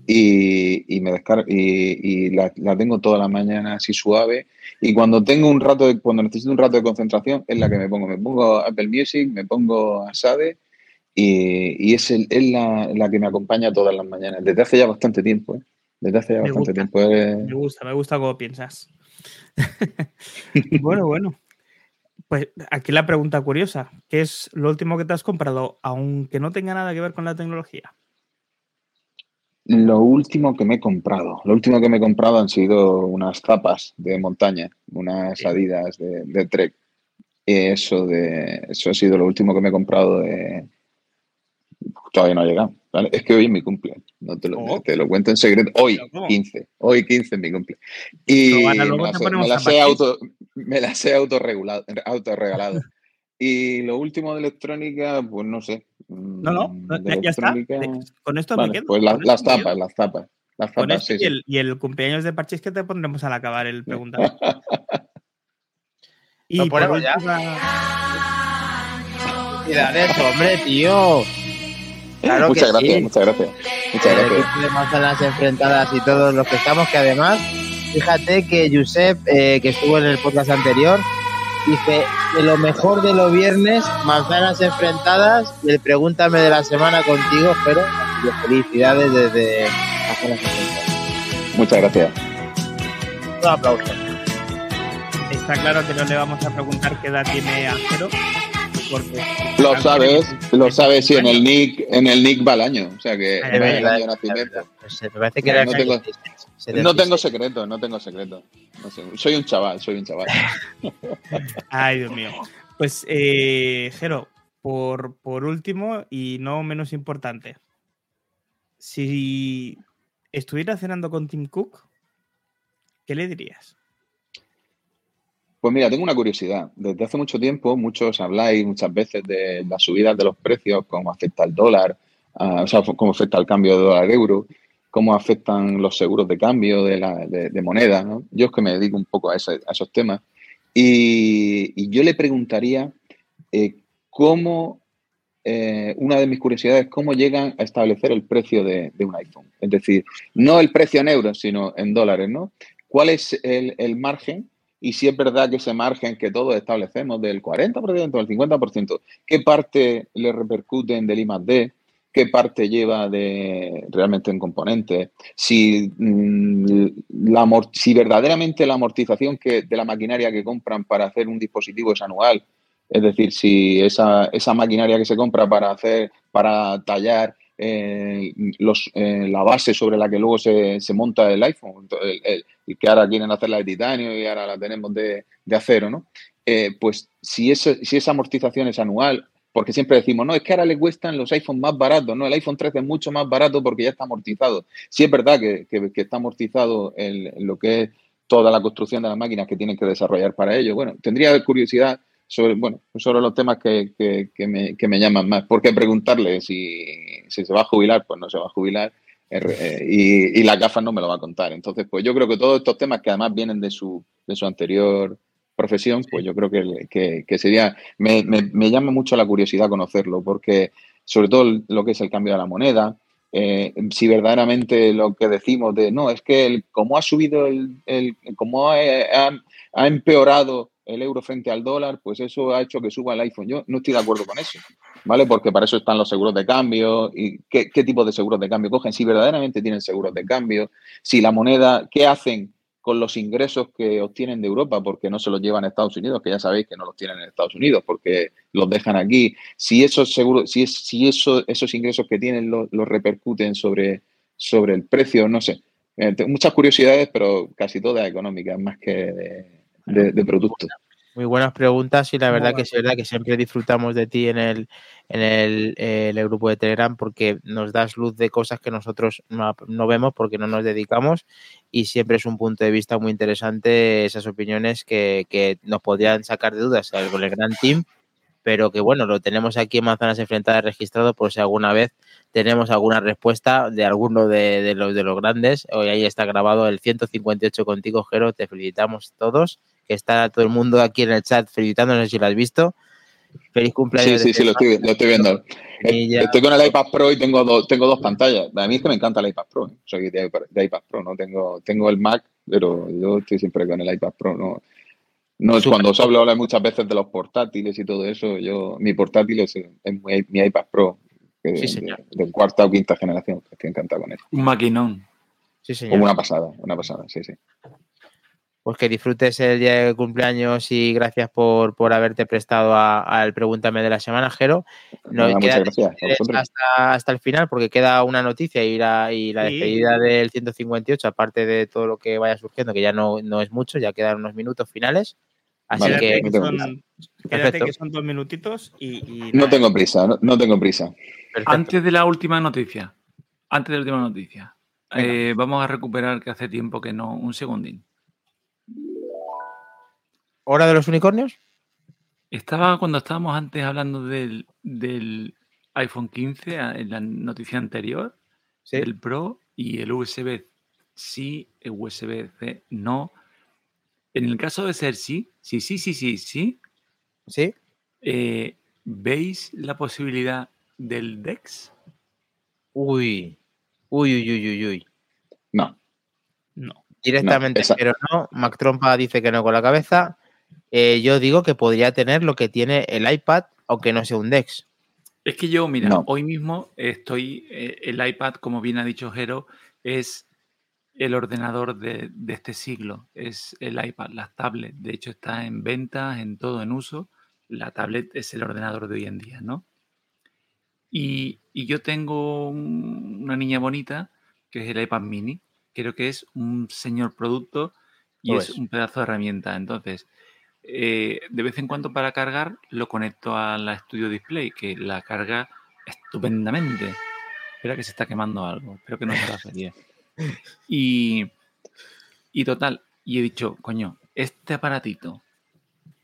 y, y me descargo y, y la, la tengo toda la mañana así suave. Y cuando tengo un rato, de, cuando necesito un rato de concentración, es la que me pongo. Me pongo Apple Music, me pongo a Sade y, y es, el- es la, la que me acompaña todas las mañanas, desde hace ya bastante tiempo. ¿eh? Desde hace ya Me bastante gusta. tiempo. eh. Me gusta, me gusta cómo piensas. bueno, bueno. Pues aquí la pregunta curiosa, ¿qué es lo último que te has comprado, aunque no tenga nada que ver con la tecnología? Lo último que me he comprado, lo último que me he comprado han sido unas zapas de montaña, unas Bien. adidas de, de trek. Eso, de, eso ha sido lo último que me he comprado de... Todavía no ha llegado. ¿vale? Es que hoy es mi cumple. No te lo, Oh. te lo cuento en secreto. Hoy, ¿Pero cómo? 15. Hoy, 15 es mi cumple. Y Pero, Ana, me luego las, te he- ponemos me las he zapatillas. auto, me las he autorregulado, autorregalado. Y lo último de electrónica, pues no sé. No, no, Mm, no, de ya, está. electrónica- De- Con esto me Vale, quedo. pues la- con las me tapas, las tapas. Las Con tapas, esto sí, y, sí. el, y el cumpleaños de Parchís que te pondremos al acabar el preguntar. y ¿Lo ponemos ya? última- Felicidades, hombre, tío. Claro muchas que gracias, sí. muchas gracias. Muchas gracias. equipo de manzanas enfrentadas y todos los que estamos, que además, fíjate que Josep, eh, que estuvo en el podcast anterior, dice que lo mejor de los viernes, manzanas enfrentadas y el pregúntame de la semana contigo, pero felicidades desde manzanas enfrentadas. Muchas gracias. Un aplauso. Está claro que no le vamos a preguntar qué edad tiene Ángelo. Porque Lo sabes, es- lo es sabes si en el nick, en el nick va el año, o sea que va es el verdad, año de nacimiento. Pues, eh, me parece que No, era no el tengo- 76, No 76. tengo secreto, no tengo secreto. No sé, soy un chaval, soy un chaval. Ay, Dios mío. Pues, eh, Jero, por, por último y no menos importante, si estuviera cenando con Tim Cook, ¿qué le dirías? Pues mira, tengo una curiosidad. Desde hace mucho tiempo, muchos habláis muchas veces de las subidas de los precios, cómo afecta el dólar, ah, o sea, cómo afecta el cambio de dólar-euro, cómo afectan los seguros de cambio de, la, de, moneda. ¿no? Yo es que me dedico un poco a, esos temas. Y, yo le preguntaría eh, cómo, eh, una de mis curiosidades, cómo llegan a establecer el precio de, un iPhone. Es decir, no el precio en euros, sino en dólares, ¿no? ¿Cuál es el margen? Y si es verdad que ese margen que todos establecemos del 40%, del 50%, ¿qué parte le repercuten del I más D? ¿Qué parte lleva de realmente en componentes? Si, mm, amor- si verdaderamente la amortización que, de la maquinaria que compran para hacer un dispositivo es anual, es decir, si esa, esa maquinaria que se compra para hacer, para tallar eh, eh, la base sobre la que luego se, se monta el iPhone, el- que ahora quieren hacerla de titanio y ahora la tenemos de, de acero, ¿no? Eh, pues si, ese- si esa amortización es anual, porque siempre decimos, no, es que ahora le cuestan los iPhones más baratos, no, el iPhone 13 es mucho más barato porque ya está amortizado. Sí es verdad que, que- está amortizado lo que es toda la construcción de las máquinas que tienen que desarrollar para ello. Bueno, tendría curiosidad sobre, bueno, sobre los temas que, que- que me, que me llaman más. ¿Por qué preguntarle si, si se va a jubilar? Pues no se va a jubilar. eh, eh, y, y las gafas no me lo va a contar. Entonces, pues yo creo que todos estos temas que además vienen de su, de su anterior profesión, pues yo creo que, que- que sería, me, me- me llama mucho la curiosidad conocerlo, porque sobre todo lo que es el cambio de la moneda, eh, si verdaderamente lo que decimos de, no, es que el, como ha subido el, el como ha, ha- ha empeorado el euro frente al dólar, pues eso ha hecho que suba el iPhone. Yo no estoy de acuerdo con eso, ¿vale? Porque para eso están los seguros de cambio y qué, tipo de seguros de cambio cogen, si verdaderamente tienen seguros de cambio, si la moneda, ¿qué hacen con los ingresos que obtienen de Europa? Porque no se los llevan a Estados Unidos, que ya sabéis que no los tienen en Estados Unidos, porque los dejan aquí. Si esos seguros, si, si eso, esos ingresos que tienen los, repercuten sobre, el precio, no sé. Eh, muchas curiosidades, pero casi todas económicas, más que de, de producto. Muy buenas preguntas y la verdad que es verdad que siempre disfrutamos de ti en el, en el, eh, el, grupo de Telegram porque nos das luz de cosas que nosotros no, no, vemos porque no nos dedicamos y siempre es un punto de vista muy interesante esas opiniones que, que nos podrían sacar de dudas con el gran team pero que bueno, lo tenemos aquí en Manzanas Enfrentadas registrado por si alguna vez tenemos alguna respuesta de alguno de, de, los, de los grandes. Hoy ahí está grabado el 158 contigo, Jero, te felicitamos todos, que está todo el mundo aquí en el chat felicitándonos si lo has visto. Feliz cumpleaños. Sí, sí, sí, lo estoy, lo estoy viendo. Ya... Estoy con el iPad Pro y tengo, dos, tengo dos pantallas. A mí es que me encanta el iPad Pro. ¿eh? Soy de, de, iPad Pro, ¿no? Tengo, tengo el Mac, pero yo estoy siempre con el iPad Pro, ¿no? No es cuando os hablo ahora muchas veces de los portátiles y todo eso. Yo, mi portátil es, es mi, mi, iPad Pro, que sí, señor. De, de, cuarta o quinta generación. Estoy encantado con él. Un maquinón. Sí, señor. Como una pasada, una pasada, sí, sí. Pues que disfrutes el día de cumpleaños y gracias por, por haberte prestado al Pregúntame de la semana, Jero. No, Nada, muchas gracias. Hasta, hasta, el final, porque queda una noticia y la, y la sí. despedida del 158, aparte de todo lo que vaya surgiendo, que ya no, no es mucho, ya quedan unos minutos finales. Así vale, que, que son, quédate que son dos minutitos y, y no tengo prisa, no, no tengo prisa. Perfecto. Antes de la última noticia, antes de la última noticia, eh, vamos a recuperar que hace tiempo que no, un segundín. ¿Hora de los unicornios? Estaba cuando estábamos antes hablando del, del iPhone 15 en la noticia anterior, sí. el Pro y el USB sí, el USB-C no. En el caso de ser sí, sí, sí, sí, sí, sí. Sí. Eh, ¿Veis la posibilidad del DEX? Uy, uy, uy, uy, uy, uy. No. No. Directamente, no, pero no. Mac Trompa dice que no con la cabeza. Eh, yo digo que podría tener lo que tiene el iPad, aunque no sea un DeX. Es que yo, mira, no. hoy mismo estoy, eh, el iPad, como bien ha dicho Jero, es el ordenador de, de, este siglo, es el iPad, las tablets. De hecho, está en ventas, en todo, en uso. La tablet es el ordenador de hoy en día, ¿no? Y, y yo tengo un, una niña bonita, que es el iPad mini. Creo que es un señor producto y es, es un pedazo de herramienta. Entonces, eh, de vez en cuando para cargar lo conecto a la Studio Display, que la carga estupendamente. Espera que se está quemando algo, espero que no se la serie. Y, y total, y he dicho, coño, este aparatito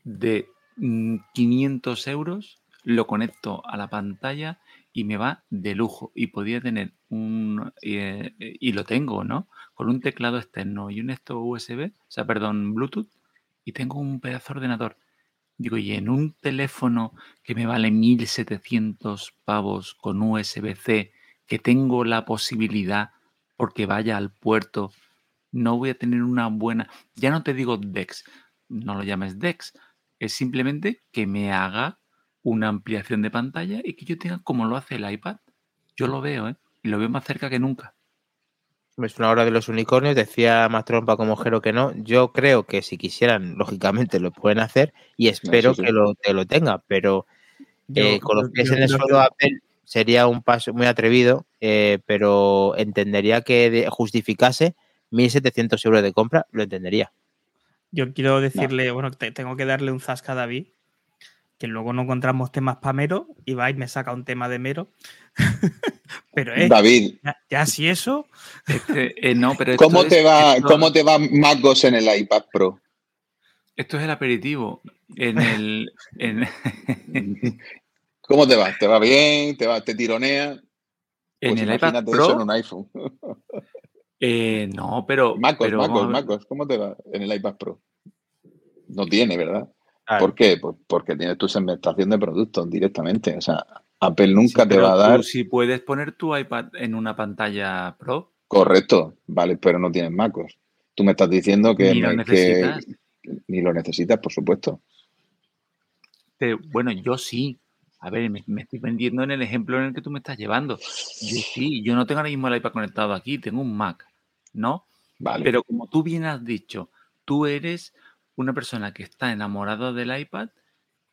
de 500 euros lo conecto a la pantalla y me va de lujo. Y podía tener un, eh, y lo tengo, ¿no? Con un teclado externo y un esto USB, o sea, perdón, Bluetooth, y tengo un pedazo de ordenador. Digo, y en un teléfono que me vale 1700 pavos con USB-C, que tengo la posibilidad, porque vaya al puerto, no voy a tener una buena. Ya no te digo DEX, no lo llames DEX, es simplemente que me haga una ampliación de pantalla y que yo tenga como lo hace el iPad. Yo lo veo, ¿eh? Y lo veo más cerca que nunca. Es una hora de los unicornios, decía más trompa como Jero que no. Yo creo que si quisieran, lógicamente lo pueden hacer y espero sí, sí. que, lo, que lo tenga, pero eh, yo, con los pies en el suelo Apple sería un paso muy atrevido, eh, pero entendería que justificase 1.700 euros de compra, lo entendería. Yo quiero decirle, no. bueno, te, tengo que darle un zasca a David, que luego no encontramos temas para Mero y va y me saca un tema de Mero. pero es. David. Ya, ya si eso. Este, eh, no, pero ¿Cómo, te es, va, esto, ¿Cómo te va MacOS en el iPad Pro? Esto es el aperitivo. En el. En... ¿Cómo te va? ¿Te va bien? ¿Te, va, te tironea? En pues el iPad Pro. Eso en un iPhone. eh, no, pero. MacOS, pero MacOS, MacOS. ¿Cómo te va en el iPad Pro? No tiene, ¿verdad? Claro. ¿Por qué? Pues porque tienes tu segmentación de productos directamente. O sea, Apple nunca sí, te va a dar. Si puedes poner tu iPad en una pantalla Pro. Correcto, vale, pero no tienes MacOS. Tú me estás diciendo que, ni lo necesitas. Que, ni lo necesitas, por supuesto. Bueno, yo sí. A ver, me, me, estoy vendiendo en el ejemplo en el que tú me estás llevando. Yo sí, yo no tengo ahora mismo el iPad conectado aquí, tengo un Mac, ¿no? Vale. Pero como tú bien has dicho, tú eres una persona que está enamorada del iPad,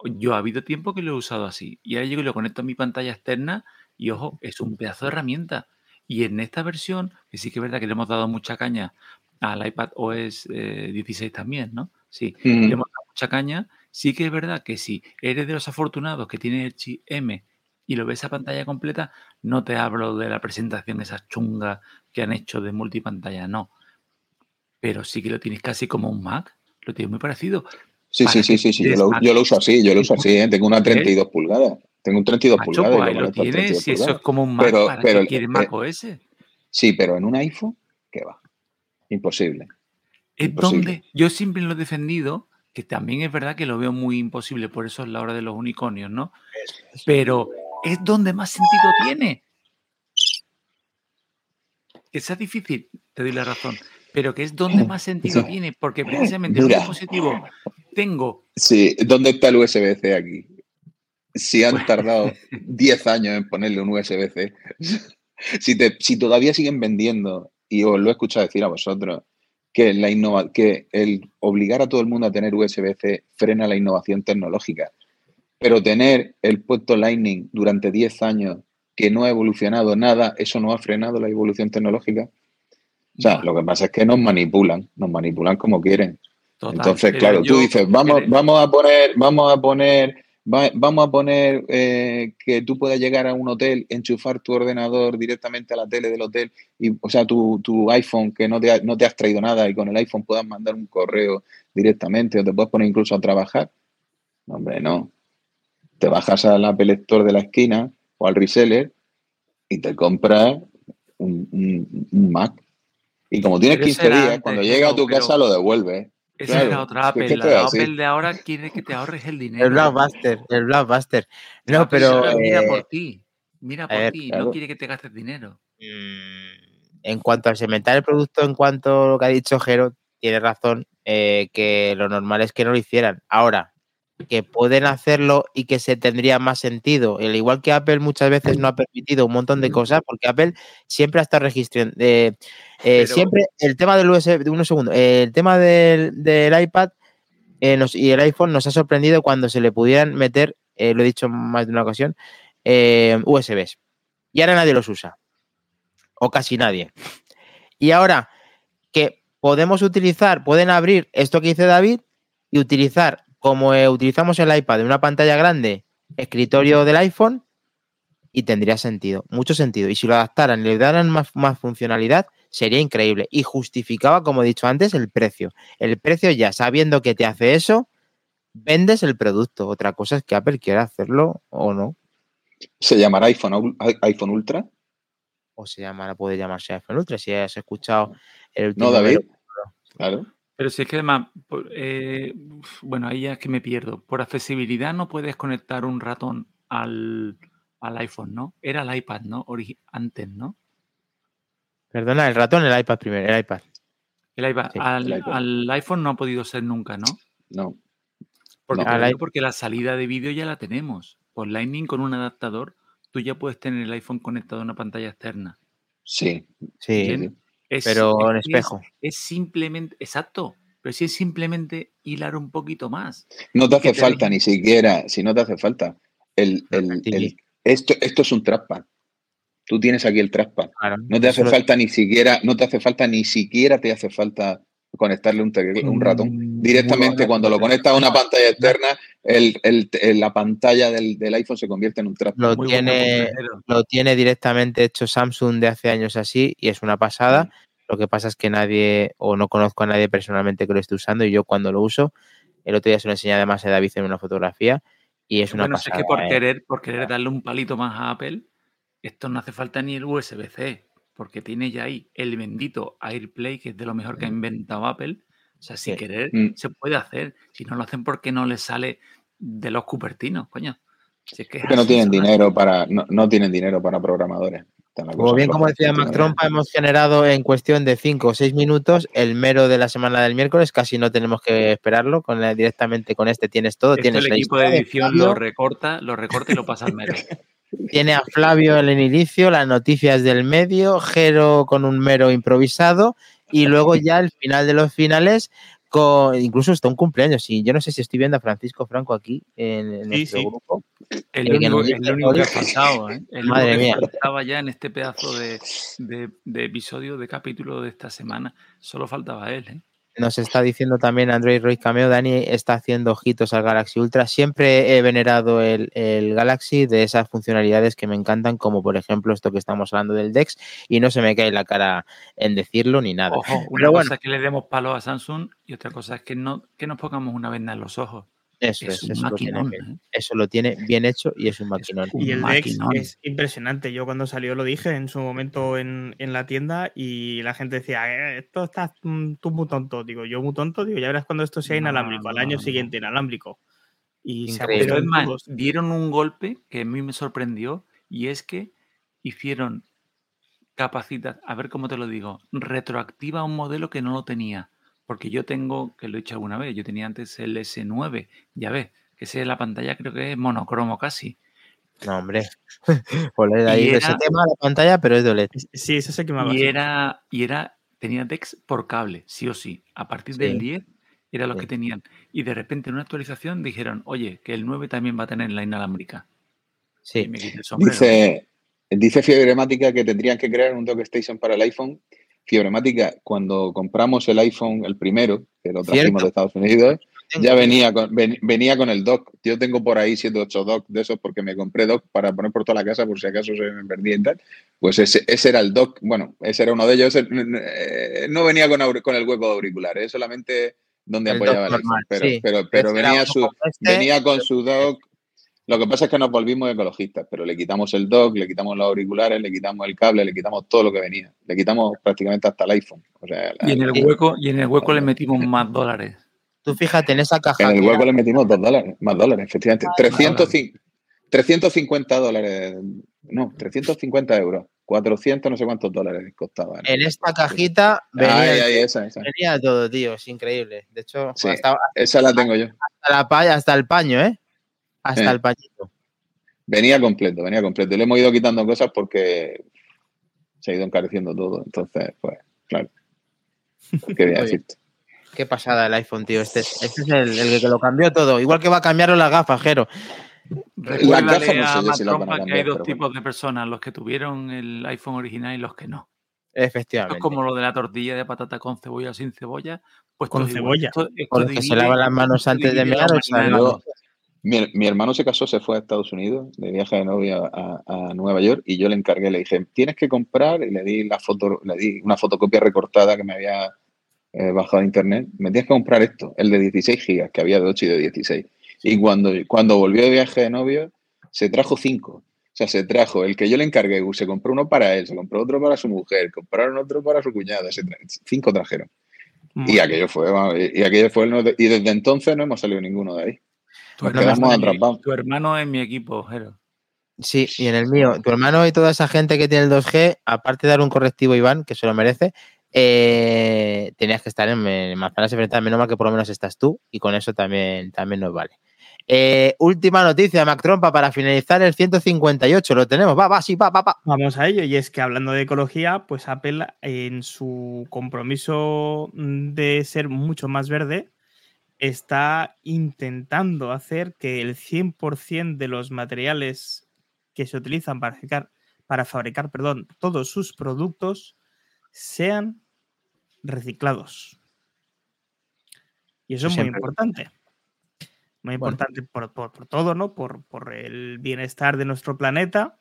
yo ha habido tiempo que lo he usado así. Y ahora llego y lo conecto a mi pantalla externa y ojo, es un pedazo de herramienta. Y en esta versión, que sí que es verdad que le hemos dado mucha caña al iPad OS eh, 16 también, ¿no? Sí, mm. le hemos dado mucha caña, sí que es verdad que si eres de los afortunados que tiene el chip M y lo ves a pantalla completa, no te hablo de la presentación esa chunga que han hecho de multipantalla, no. Pero sí que lo tienes casi como un Mac, lo tienes muy parecido. Sí, sí, sí, sí, sí. Yo, lo, uso así, yo lo uso así, ¿eh? tengo una 32 pulgadas. Tengo un 32 pulgadas. Pues lo tienes, si eso es como un Mac, pero, ¿para pero, qué quieres Mac OS? Sí, pero en un iPhone, ¿qué va? Imposible. Es donde yo siempre lo he defendido, que también es verdad que lo veo muy imposible, por eso es la hora de los unicornios, ¿no? Pero es donde más sentido tiene. Que sea difícil, te doy la razón, pero que es donde más sentido tiene, porque precisamente en un dispositivo tengo. Sí, ¿dónde está el USB-C aquí? Si han tardado 10 años en ponerle un USB-C, si, si todavía siguen vendiendo, y os lo he escuchado decir a vosotros, que, la innova que el obligar a todo el mundo a tener USB-C frena la innovación tecnológica. Pero tener el puerto Lightning durante 10 años que no ha evolucionado nada, ¿eso no ha frenado la evolución tecnológica? O sea, lo que pasa es que nos manipulan, nos manipulan como quieren. Entonces, claro, tú dices, vamos, vamos a poner, vamos a poner vamos a poner eh, que tú puedas llegar a un hotel, enchufar tu ordenador directamente a la tele del hotel, y, o sea, tu, iPhone que no te, no te has traído nada y con el iPhone puedas mandar un correo directamente o te puedes poner incluso a trabajar. hombre, no. Te bajas al Apple Store de la esquina o al reseller y te compras un, Mac. Y como tienes 15 días, cuando llega a tu casa lo devuelves. Esa es la otra Apple. la Apple de ahora quiere que te ahorres el dinero. El Blockbuster, el Blockbuster. No, pero. Mira por eh, ti. Mira por ti. No quiere que te gastes dinero. Mm, en cuanto a segmentar el producto, en cuanto a lo que ha dicho Jero, tiene razón eh, que lo normal es que no lo hicieran. Ahora, que pueden hacerlo y que se tendría más sentido. Al igual que Apple muchas veces no ha permitido un montón de cosas, porque Apple siempre ha estado registrando. Eh, eh, siempre el tema del USB, de unos segundos, el tema del, iPad eh, y el iPhone nos ha sorprendido cuando se le pudieran meter, lo he dicho más de una ocasión, USBs. Y ahora nadie los usa. O casi nadie. Y ahora que podemos utilizar, pueden abrir esto que dice David y utilizar como eh, utilizamos el iPad en una pantalla grande, escritorio del iPhone, y tendría sentido, mucho sentido. Y si lo adaptaran y le daran más, funcionalidad, sería increíble. Y justificaba, como he dicho antes, el precio. El precio ya, sabiendo que te hace eso, vendes el producto. Otra cosa es que Apple quiera hacerlo o no. ¿Se llamará iPhone, iPhone Ultra? O se llamará, puede llamarse iPhone Ultra, si has escuchado el último. No, David. Claro. Pero si es que además, eh, bueno, ahí ya es que me pierdo. Por accesibilidad no puedes conectar un ratón al, iPhone, ¿no? Era el iPad, ¿no? antes, ¿no? Perdona, el ratón, el iPad primero, el iPad. El iPad. al, iPhone no ha podido ser nunca, ¿no? No. Porque, porque la salida de vídeo ya la tenemos. Por Lightning con un adaptador, tú ya puedes tener el iPhone conectado a una pantalla externa. Sí. Sí pero en espejo. Es, simplemente, exacto, pero si es simplemente hilar un poquito más. No te hace falta ni siquiera, si no te hace falta, el, esto, esto es un trackpad. Tú tienes aquí el trackpad. no te hace falta ni siquiera, no te hace falta ni siquiera te hace falta conectarle un, un ratón. Mm, Directamente cuando lo conectas a una pantalla externa, el, la pantalla del, iPhone se convierte en un trackpad. Lo tiene, lo tiene directamente hecho Samsung de hace años así y es una pasada. Lo que pasa es que nadie, o no conozco a nadie personalmente que lo esté usando y yo cuando lo uso, el otro día se lo enseñé además a David en una fotografía y es una pasada. Es que por, ¿eh? querer, por querer darle un palito más a Apple, esto no hace falta ni el USB-C porque tiene ya ahí el bendito AirPlay, que es de lo mejor que ha inventado Apple. O sea, si querer, mm. se puede hacer. Si no lo hacen, porque no les sale de los cupertinos, coño? es que, no tienen dinero para, no, tienen dinero para programadores. Como bien, como decía Mac Trompa, hemos generado en cuestión de 5 o 6 minutos el mero de la semana del miércoles. Casi no tenemos que esperarlo. Con directamente con este tienes todo. tienes el equipo de edición lo recorta, lo recorta y lo pasa al mero. Tiene a Flavio en el inicio, las noticias del medio, Jero con un mero improvisado y luego ya el final de los finales, con, incluso está un cumpleaños. Y yo no sé si estoy viendo a Francisco Franco aquí en, nuestro grupo. El, único, que ha faltado, ¿eh? El Madre mía. Estaba ya en este pedazo de, episodio, de capítulo de esta semana. Solo faltaba él, ¿eh? Nos está diciendo también Android Roy Cameo, Dani está haciendo ojitos al Galaxy Ultra. Siempre he venerado el, el, Galaxy de esas funcionalidades que me encantan, como por ejemplo esto que estamos hablando del DeX, y no se me cae la cara en decirlo ni nada. Ojo, una Pero cosa bueno, es que le demos palo a Samsung y otra cosa es que no que nos pongamos una venda en los ojos. Eso, es es, un eso, lo tiene maquinón, bien, ¿eh? eso lo tiene bien hecho y es un maquinón. un Y el Dex maquinón. es impresionante. Yo cuando salió lo dije en su momento en, en la tienda y la gente decía, "Eh, esto estás mm, tú muy tonto. Digo, yo muy tonto, digo, ya verás cuando esto sea No, inalámbrico, al año no. siguiente inalámbrico. Y se Increíble. Todos. dieron un golpe que a mí me sorprendió y es que hicieron capacidad, a ver cómo te lo digo, retroactiva a un modelo que no lo tenía. Porque yo tengo, que lo he hecho alguna vez, yo tenía antes el S9, ya ves, que ese de la pantalla creo que es monocromo casi. No, hombre. OLED ahí de ese era- tema la pantalla, pero es de OLED. Sí, eso se quemaba. Y era, y era, tenía DeX por cable, sí o sí. A partir Sí. del 10 era los Sí. que tenían. Y de repente en una actualización dijeron, oye, que el 9 también va a tener la inalámbrica. Sí. me. Dice, dice Fiebremática que tendrían que crear un dock station para el iPhone. Fiebremática, cuando compramos el iPhone, el primero, que lo trajimos de Estados Unidos, ya venía con, ven- venía con el dock. Yo tengo por ahí 7 o 8 dock de esos porque me compré dock para poner por toda la casa por si acaso se me perdía y tal. Pues ese, ese era el dock. Bueno, ese era uno de ellos. Ese, eh, no venía con, con el hueco de auriculares, solamente donde El apoyaba el iPhone. normal, Pero, sí. pero, venía, su, este, venía con su dock. Lo que pasa es que nos volvimos ecologistas, pero le quitamos el dock, le quitamos los auriculares, le quitamos el cable, le quitamos todo lo que venía. Le quitamos prácticamente hasta el iPhone. O sea, la- Y en el hueco, y en el hueco le metimos más dólares. Tú fíjate en esa caja. En el hueco era- le metimos dos dólares, más dólares, efectivamente. 305 350 dólares, no, 350 euros. 400 no sé cuántos dólares costaba. En esta cajita venía, Ahí, ahí, esa, esa. venía todo, tío. Es increíble. De hecho, Sí. hasta, Esa la tengo yo. hasta la hasta el paño, ¿eh? Hasta Eh. el pañito. Venía completo, venía completo. Y le hemos ido quitando cosas porque se ha ido encareciendo todo. Entonces, pues, claro. ¿Qué voy a Muy bien. decirte? Qué pasada el iPhone, tío. Este es, este es el, el que lo cambió todo. Igual que va a cambiarlo las gafas, Jero. Recuérdale gafas no sé a si van a que hay dos tipos de personas, los que tuvieron el iPhone original y los que no. Esto Efectivamente. es como lo de la tortilla de patata con cebolla o sin cebolla. Pues Con esto cebolla. Esto- esto Con los que se divide- lavan las manos esto antes de divide la mear, o Mi, mi hermano se casó, se fue a Estados Unidos de viaje de novia a, a Nueva York y yo le encargué, le dije, tienes que comprar y le di la foto, le di una fotocopia recortada que me había eh, bajado de internet. Me tienes que comprar esto, el de 16 gigas, que había de 8 y de 16. Y cuando, cuando volvió de viaje de novio, se trajo cinco. O sea, se trajo el que yo le encargué, se compró uno para él, se compró otro para su mujer, compraron otro para su cuñada, se tra- cinco trajeron. Y aquello fue, y aquello fue, y desde entonces no hemos salido ninguno de ahí. Tu hermano, es mi- atrapados. tu hermano es mi equipo, Jero. Sí, y en el mío, tu hermano y toda esa gente que tiene el 2G, aparte de dar un correctivo, Iván, que se lo merece, eh, tenías que estar en, en manzanas enfrentadas. Menos mal que por lo menos estás tú y con eso también, también nos vale. Eh, última noticia, Mac Trompa, para finalizar el 158. Lo tenemos, va, va, sí, va, va, va. Vamos a ello, y es que hablando de ecología, pues Apple en su compromiso de ser mucho más verde, está intentando hacer que el 100% de los materiales que se utilizan para fabricar, para fabricar perdón, todos sus productos sean reciclados. Y eso es muy importante. Muy Bueno. importante por, por- por todo, ¿no? Por, por el bienestar de nuestro planeta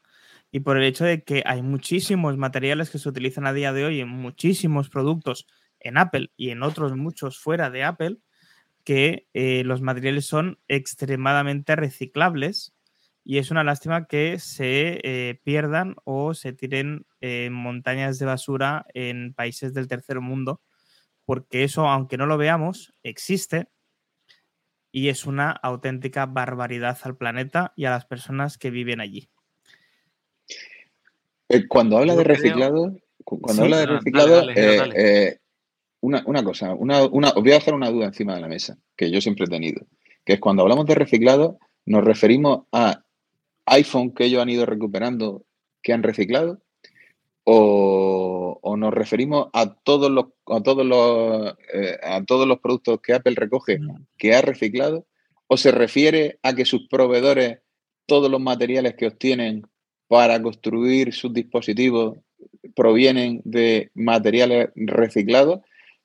y por el hecho de que hay muchísimos materiales que se utilizan a día de hoy en muchísimos productos en Apple y en otros muchos fuera de Apple, que eh, los materiales son extremadamente reciclables y es una lástima que se eh, pierdan o se tiren eh, montañas de basura en países del tercer mundo, porque eso, aunque no lo veamos, existe y es una auténtica barbaridad al planeta y a las personas que viven allí. Eh, Cuando habla Yo de reciclado, cu- cuando Sí, habla de reciclado, dale, dale, eh, dale. Una, una cosa, una, una- os voy a dejar una duda encima de la mesa, que yo siempre he tenido, que es cuando hablamos de reciclado, nos referimos a iPhone que ellos han ido recuperando que han reciclado, o, o nos referimos a todos los, a todos los, eh, a todos los productos que Apple recoge que ha reciclado, o se refiere a que sus proveedores, todos los materiales que obtienen para construir sus dispositivos provienen de materiales reciclados.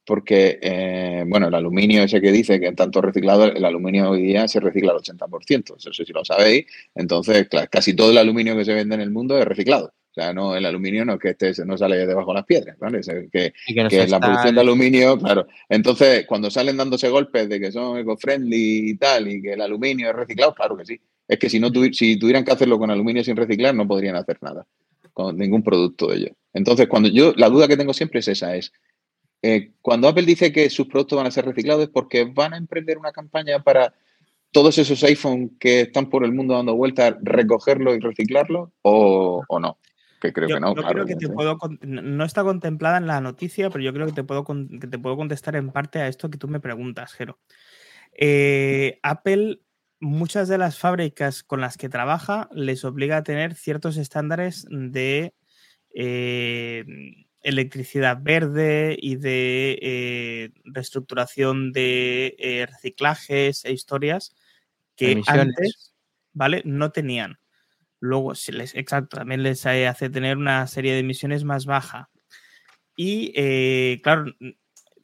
Porque, eh, bueno, el aluminio ese que dice que en tanto reciclado, el aluminio hoy día se recicla al 80%, no sé si lo sabéis. Entonces, casi todo el aluminio que se vende en el mundo es reciclado. O sea, no, el aluminio no es que este no sale debajo de las piedras, ¿vale? que, que, la producción de aluminio, claro. Entonces, cuando salen dándose golpes de que son eco-friendly y tal, y que el aluminio es reciclado, claro que sí. Es que si, no si tuvieran que hacerlo con aluminio sin reciclar, no podrían hacer nada con ningún producto de ellos. Entonces, cuando yo, la duda que tengo siempre es esa, es, eh, cuando Apple dice que sus productos van a ser reciclados es porque van a emprender una campaña para todos esos iPhones que están por el mundo dando vueltas, recogerlos y reciclarlos o, no. Que creo que no. creo que te puedo, no está contemplada en la noticia, pero yo creo que te puedo, que te puedo contestar en parte a esto que tú me preguntas, Jero. Eh, Apple, muchas de las fábricas con las que trabaja les obliga a tener ciertos estándares de eh, electricidad verde y de eh, reestructuración de eh, reciclajes e historias que antes, ¿vale? No tenían. Luego, les, exacto, también les hace tener una serie de emisiones más baja. Y, eh, claro,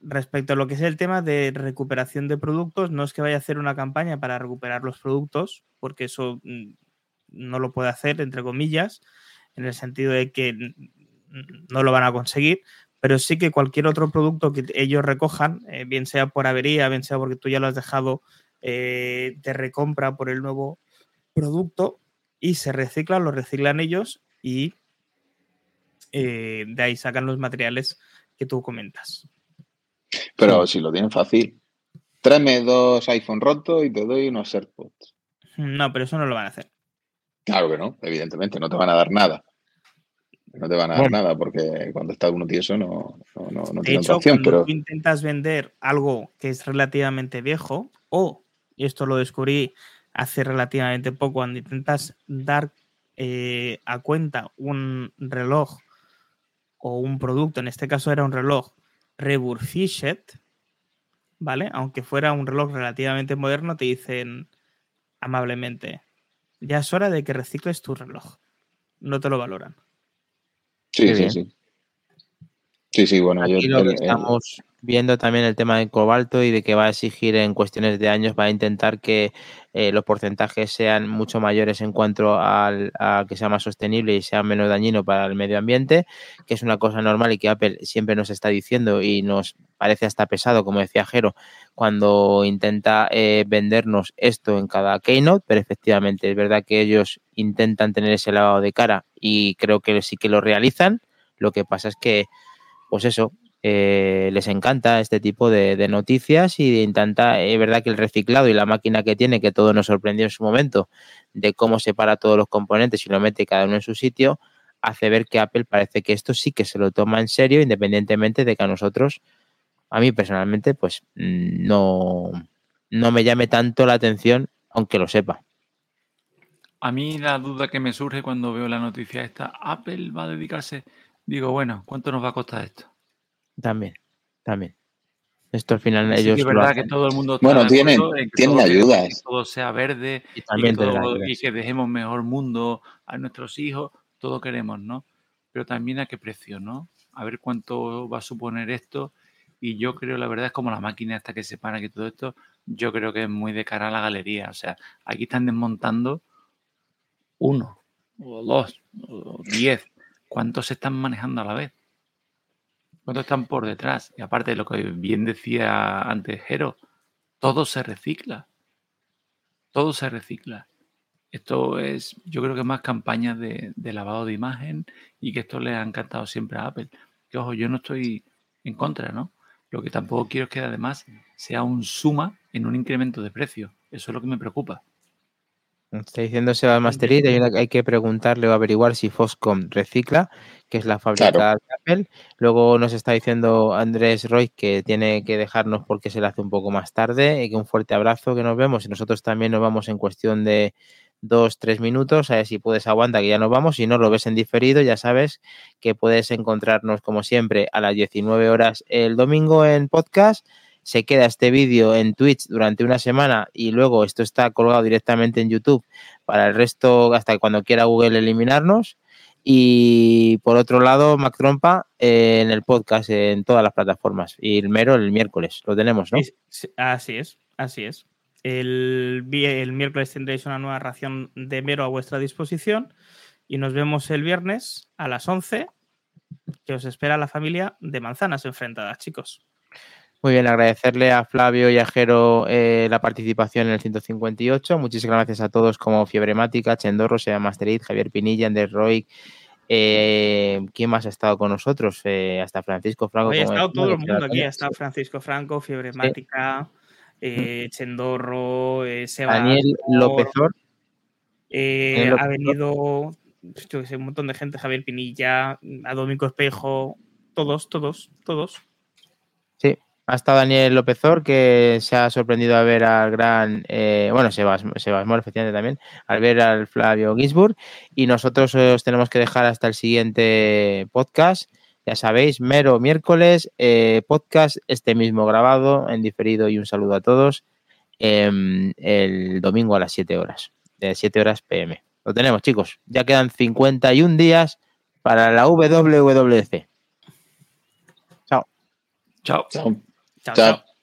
respecto a lo que es el tema de recuperación de productos, no es que vaya a hacer una campaña para recuperar los productos, porque eso mm, no lo puede hacer, entre comillas, en el sentido de que no lo van a conseguir, pero sí que cualquier otro producto que ellos recojan, eh, bien sea por avería, bien sea porque tú ya lo has dejado eh, de recompra por el nuevo producto y se recicla, lo reciclan ellos y eh, de ahí sacan los materiales que tú comentas. Pero si lo tienen fácil, tráeme dos iPhone rotos y te doy unos AirPods. No, pero eso no lo van a hacer. Claro que no, evidentemente, no te van a dar nada no te van a dar nada porque cuando está uno tieso no, no, no, tiene hecho, opción. Pero tú intentas vender algo que es relativamente viejo o, y esto lo descubrí hace relativamente poco, cuando intentas dar eh, a cuenta un reloj o un producto, en este caso era un reloj refurbished, ¿vale? Aunque fuera un reloj relativamente moderno, te dicen amablemente, ya es hora de que recicles tu reloj. No te lo valoran. Sí, sí, sí. Sí, sí, bueno, yo, estamos viendo también el tema del cobalto y de que va a exigir en cuestiones de años, va a intentar que eh, los porcentajes sean mucho mayores en cuanto al, a que sea más sostenible y sea menos dañino para el medio ambiente, que es una cosa normal y que Apple siempre nos está diciendo y nos parece hasta pesado, como decía Jero, cuando intenta eh, vendernos esto en cada keynote, pero efectivamente es verdad que ellos intentan tener ese lavado de cara y creo que sí que lo realizan. Lo que pasa es que, pues eso, eh, les encanta este tipo de, noticias y intenta, es verdad que el reciclado y la máquina que tiene, que todo nos sorprendió en su momento, de cómo separa todos los componentes y lo mete cada uno en su sitio, hace ver que Apple parece que esto sí que se lo toma en serio, independientemente de que a nosotros, a mí personalmente, pues mm, no, no me llame tanto la atención, aunque lo sepa. A mí la duda que me surge cuando veo la noticia esta, Apple va a dedicarse, digo, bueno, ¿cuánto nos va a costar esto? También, también. Esto al final ellos. es verdad que todo el mundo. bueno, tienen, tienen ayudas. Que todo sea verde y, también y, que dejemos mejor mundo a nuestros hijos. Todo queremos, ¿no? Pero también a qué precio, ¿no? A ver cuánto va a suponer esto. Y yo creo, la verdad, es como la máquina hasta que se para que todo esto, yo creo que es muy de cara a la galería. O sea, aquí están desmontando uno, o dos, o diez. ¿Cuántos se están manejando a la vez? ¿Cuántos están por detrás? Y aparte de lo que bien decía antes Jero, todo se recicla. Todo se recicla. Esto es, yo creo que más campañas de, lavado de imagen y que esto le ha encantado siempre a Apple. Que ojo, yo no estoy en contra, ¿no? Lo que tampoco quiero es que además sea un suma en un incremento de precio. Eso es lo que me preocupa. Está diciendo Seba Masterit, hay, hay que preguntarle o averiguar si Foscom recicla, que es la fábrica de Apple. Luego nos está diciendo Andrés Roy que tiene que dejarnos porque se le hace un poco más tarde. Y que un fuerte abrazo, que nos vemos. Y nosotros también nos vamos en cuestión de dos, tres minutos. A ver si puedes aguantar, que ya nos vamos. Si no lo ves en diferido, ya sabes que puedes encontrarnos, como siempre, a las 19 horas el domingo en podcast se queda este vídeo en Twitch durante una semana y luego esto está colgado directamente en YouTube para el resto hasta cuando quiera Google eliminarnos. Y por otro lado, Mac Trompa eh, en el podcast, en todas las plataformas. Y el mero el miércoles, lo tenemos, ¿no? así es, así es. El, el miércoles tendréis una nueva ración de mero a vuestra disposición. Y nos vemos el viernes a las 11, que os espera la familia de manzanas enfrentadas, chicos. Muy bien, agradecerle a Flavio y a Jero eh, la participación en el 158. Muchísimas gracias a todos como Fiebremática, Chendorro, Sea Masterid, Javier Pinilla, Ander Roy. Eh, ¿Quién más ha estado con nosotros? Eh, hasta Francisco Franco. ha estado todo el mundo aquí. Ha estado Francisco Franco, Fiebremática, Chendorro, Seba. Daniel Lópezor. Ha venido yo sé, un montón de gente, Javier Pinilla, a Domingo Espejo, todos, todos, todos. Sí, hasta Daniel Lópezor, que se ha sorprendido al ver al gran, eh, bueno, Sebas, Sebas Mor, efectivamente también, al ver al Flavio Gisburg. Y nosotros os tenemos que dejar hasta el siguiente podcast. Ya sabéis, mero miércoles, eh, podcast este mismo grabado en diferido y un saludo a todos em, el domingo a las 7 horas, de 7 horas pm. Lo tenemos, chicos. Ya quedan 51 días para la WWDC. Chao. Chao. Chao. Chao.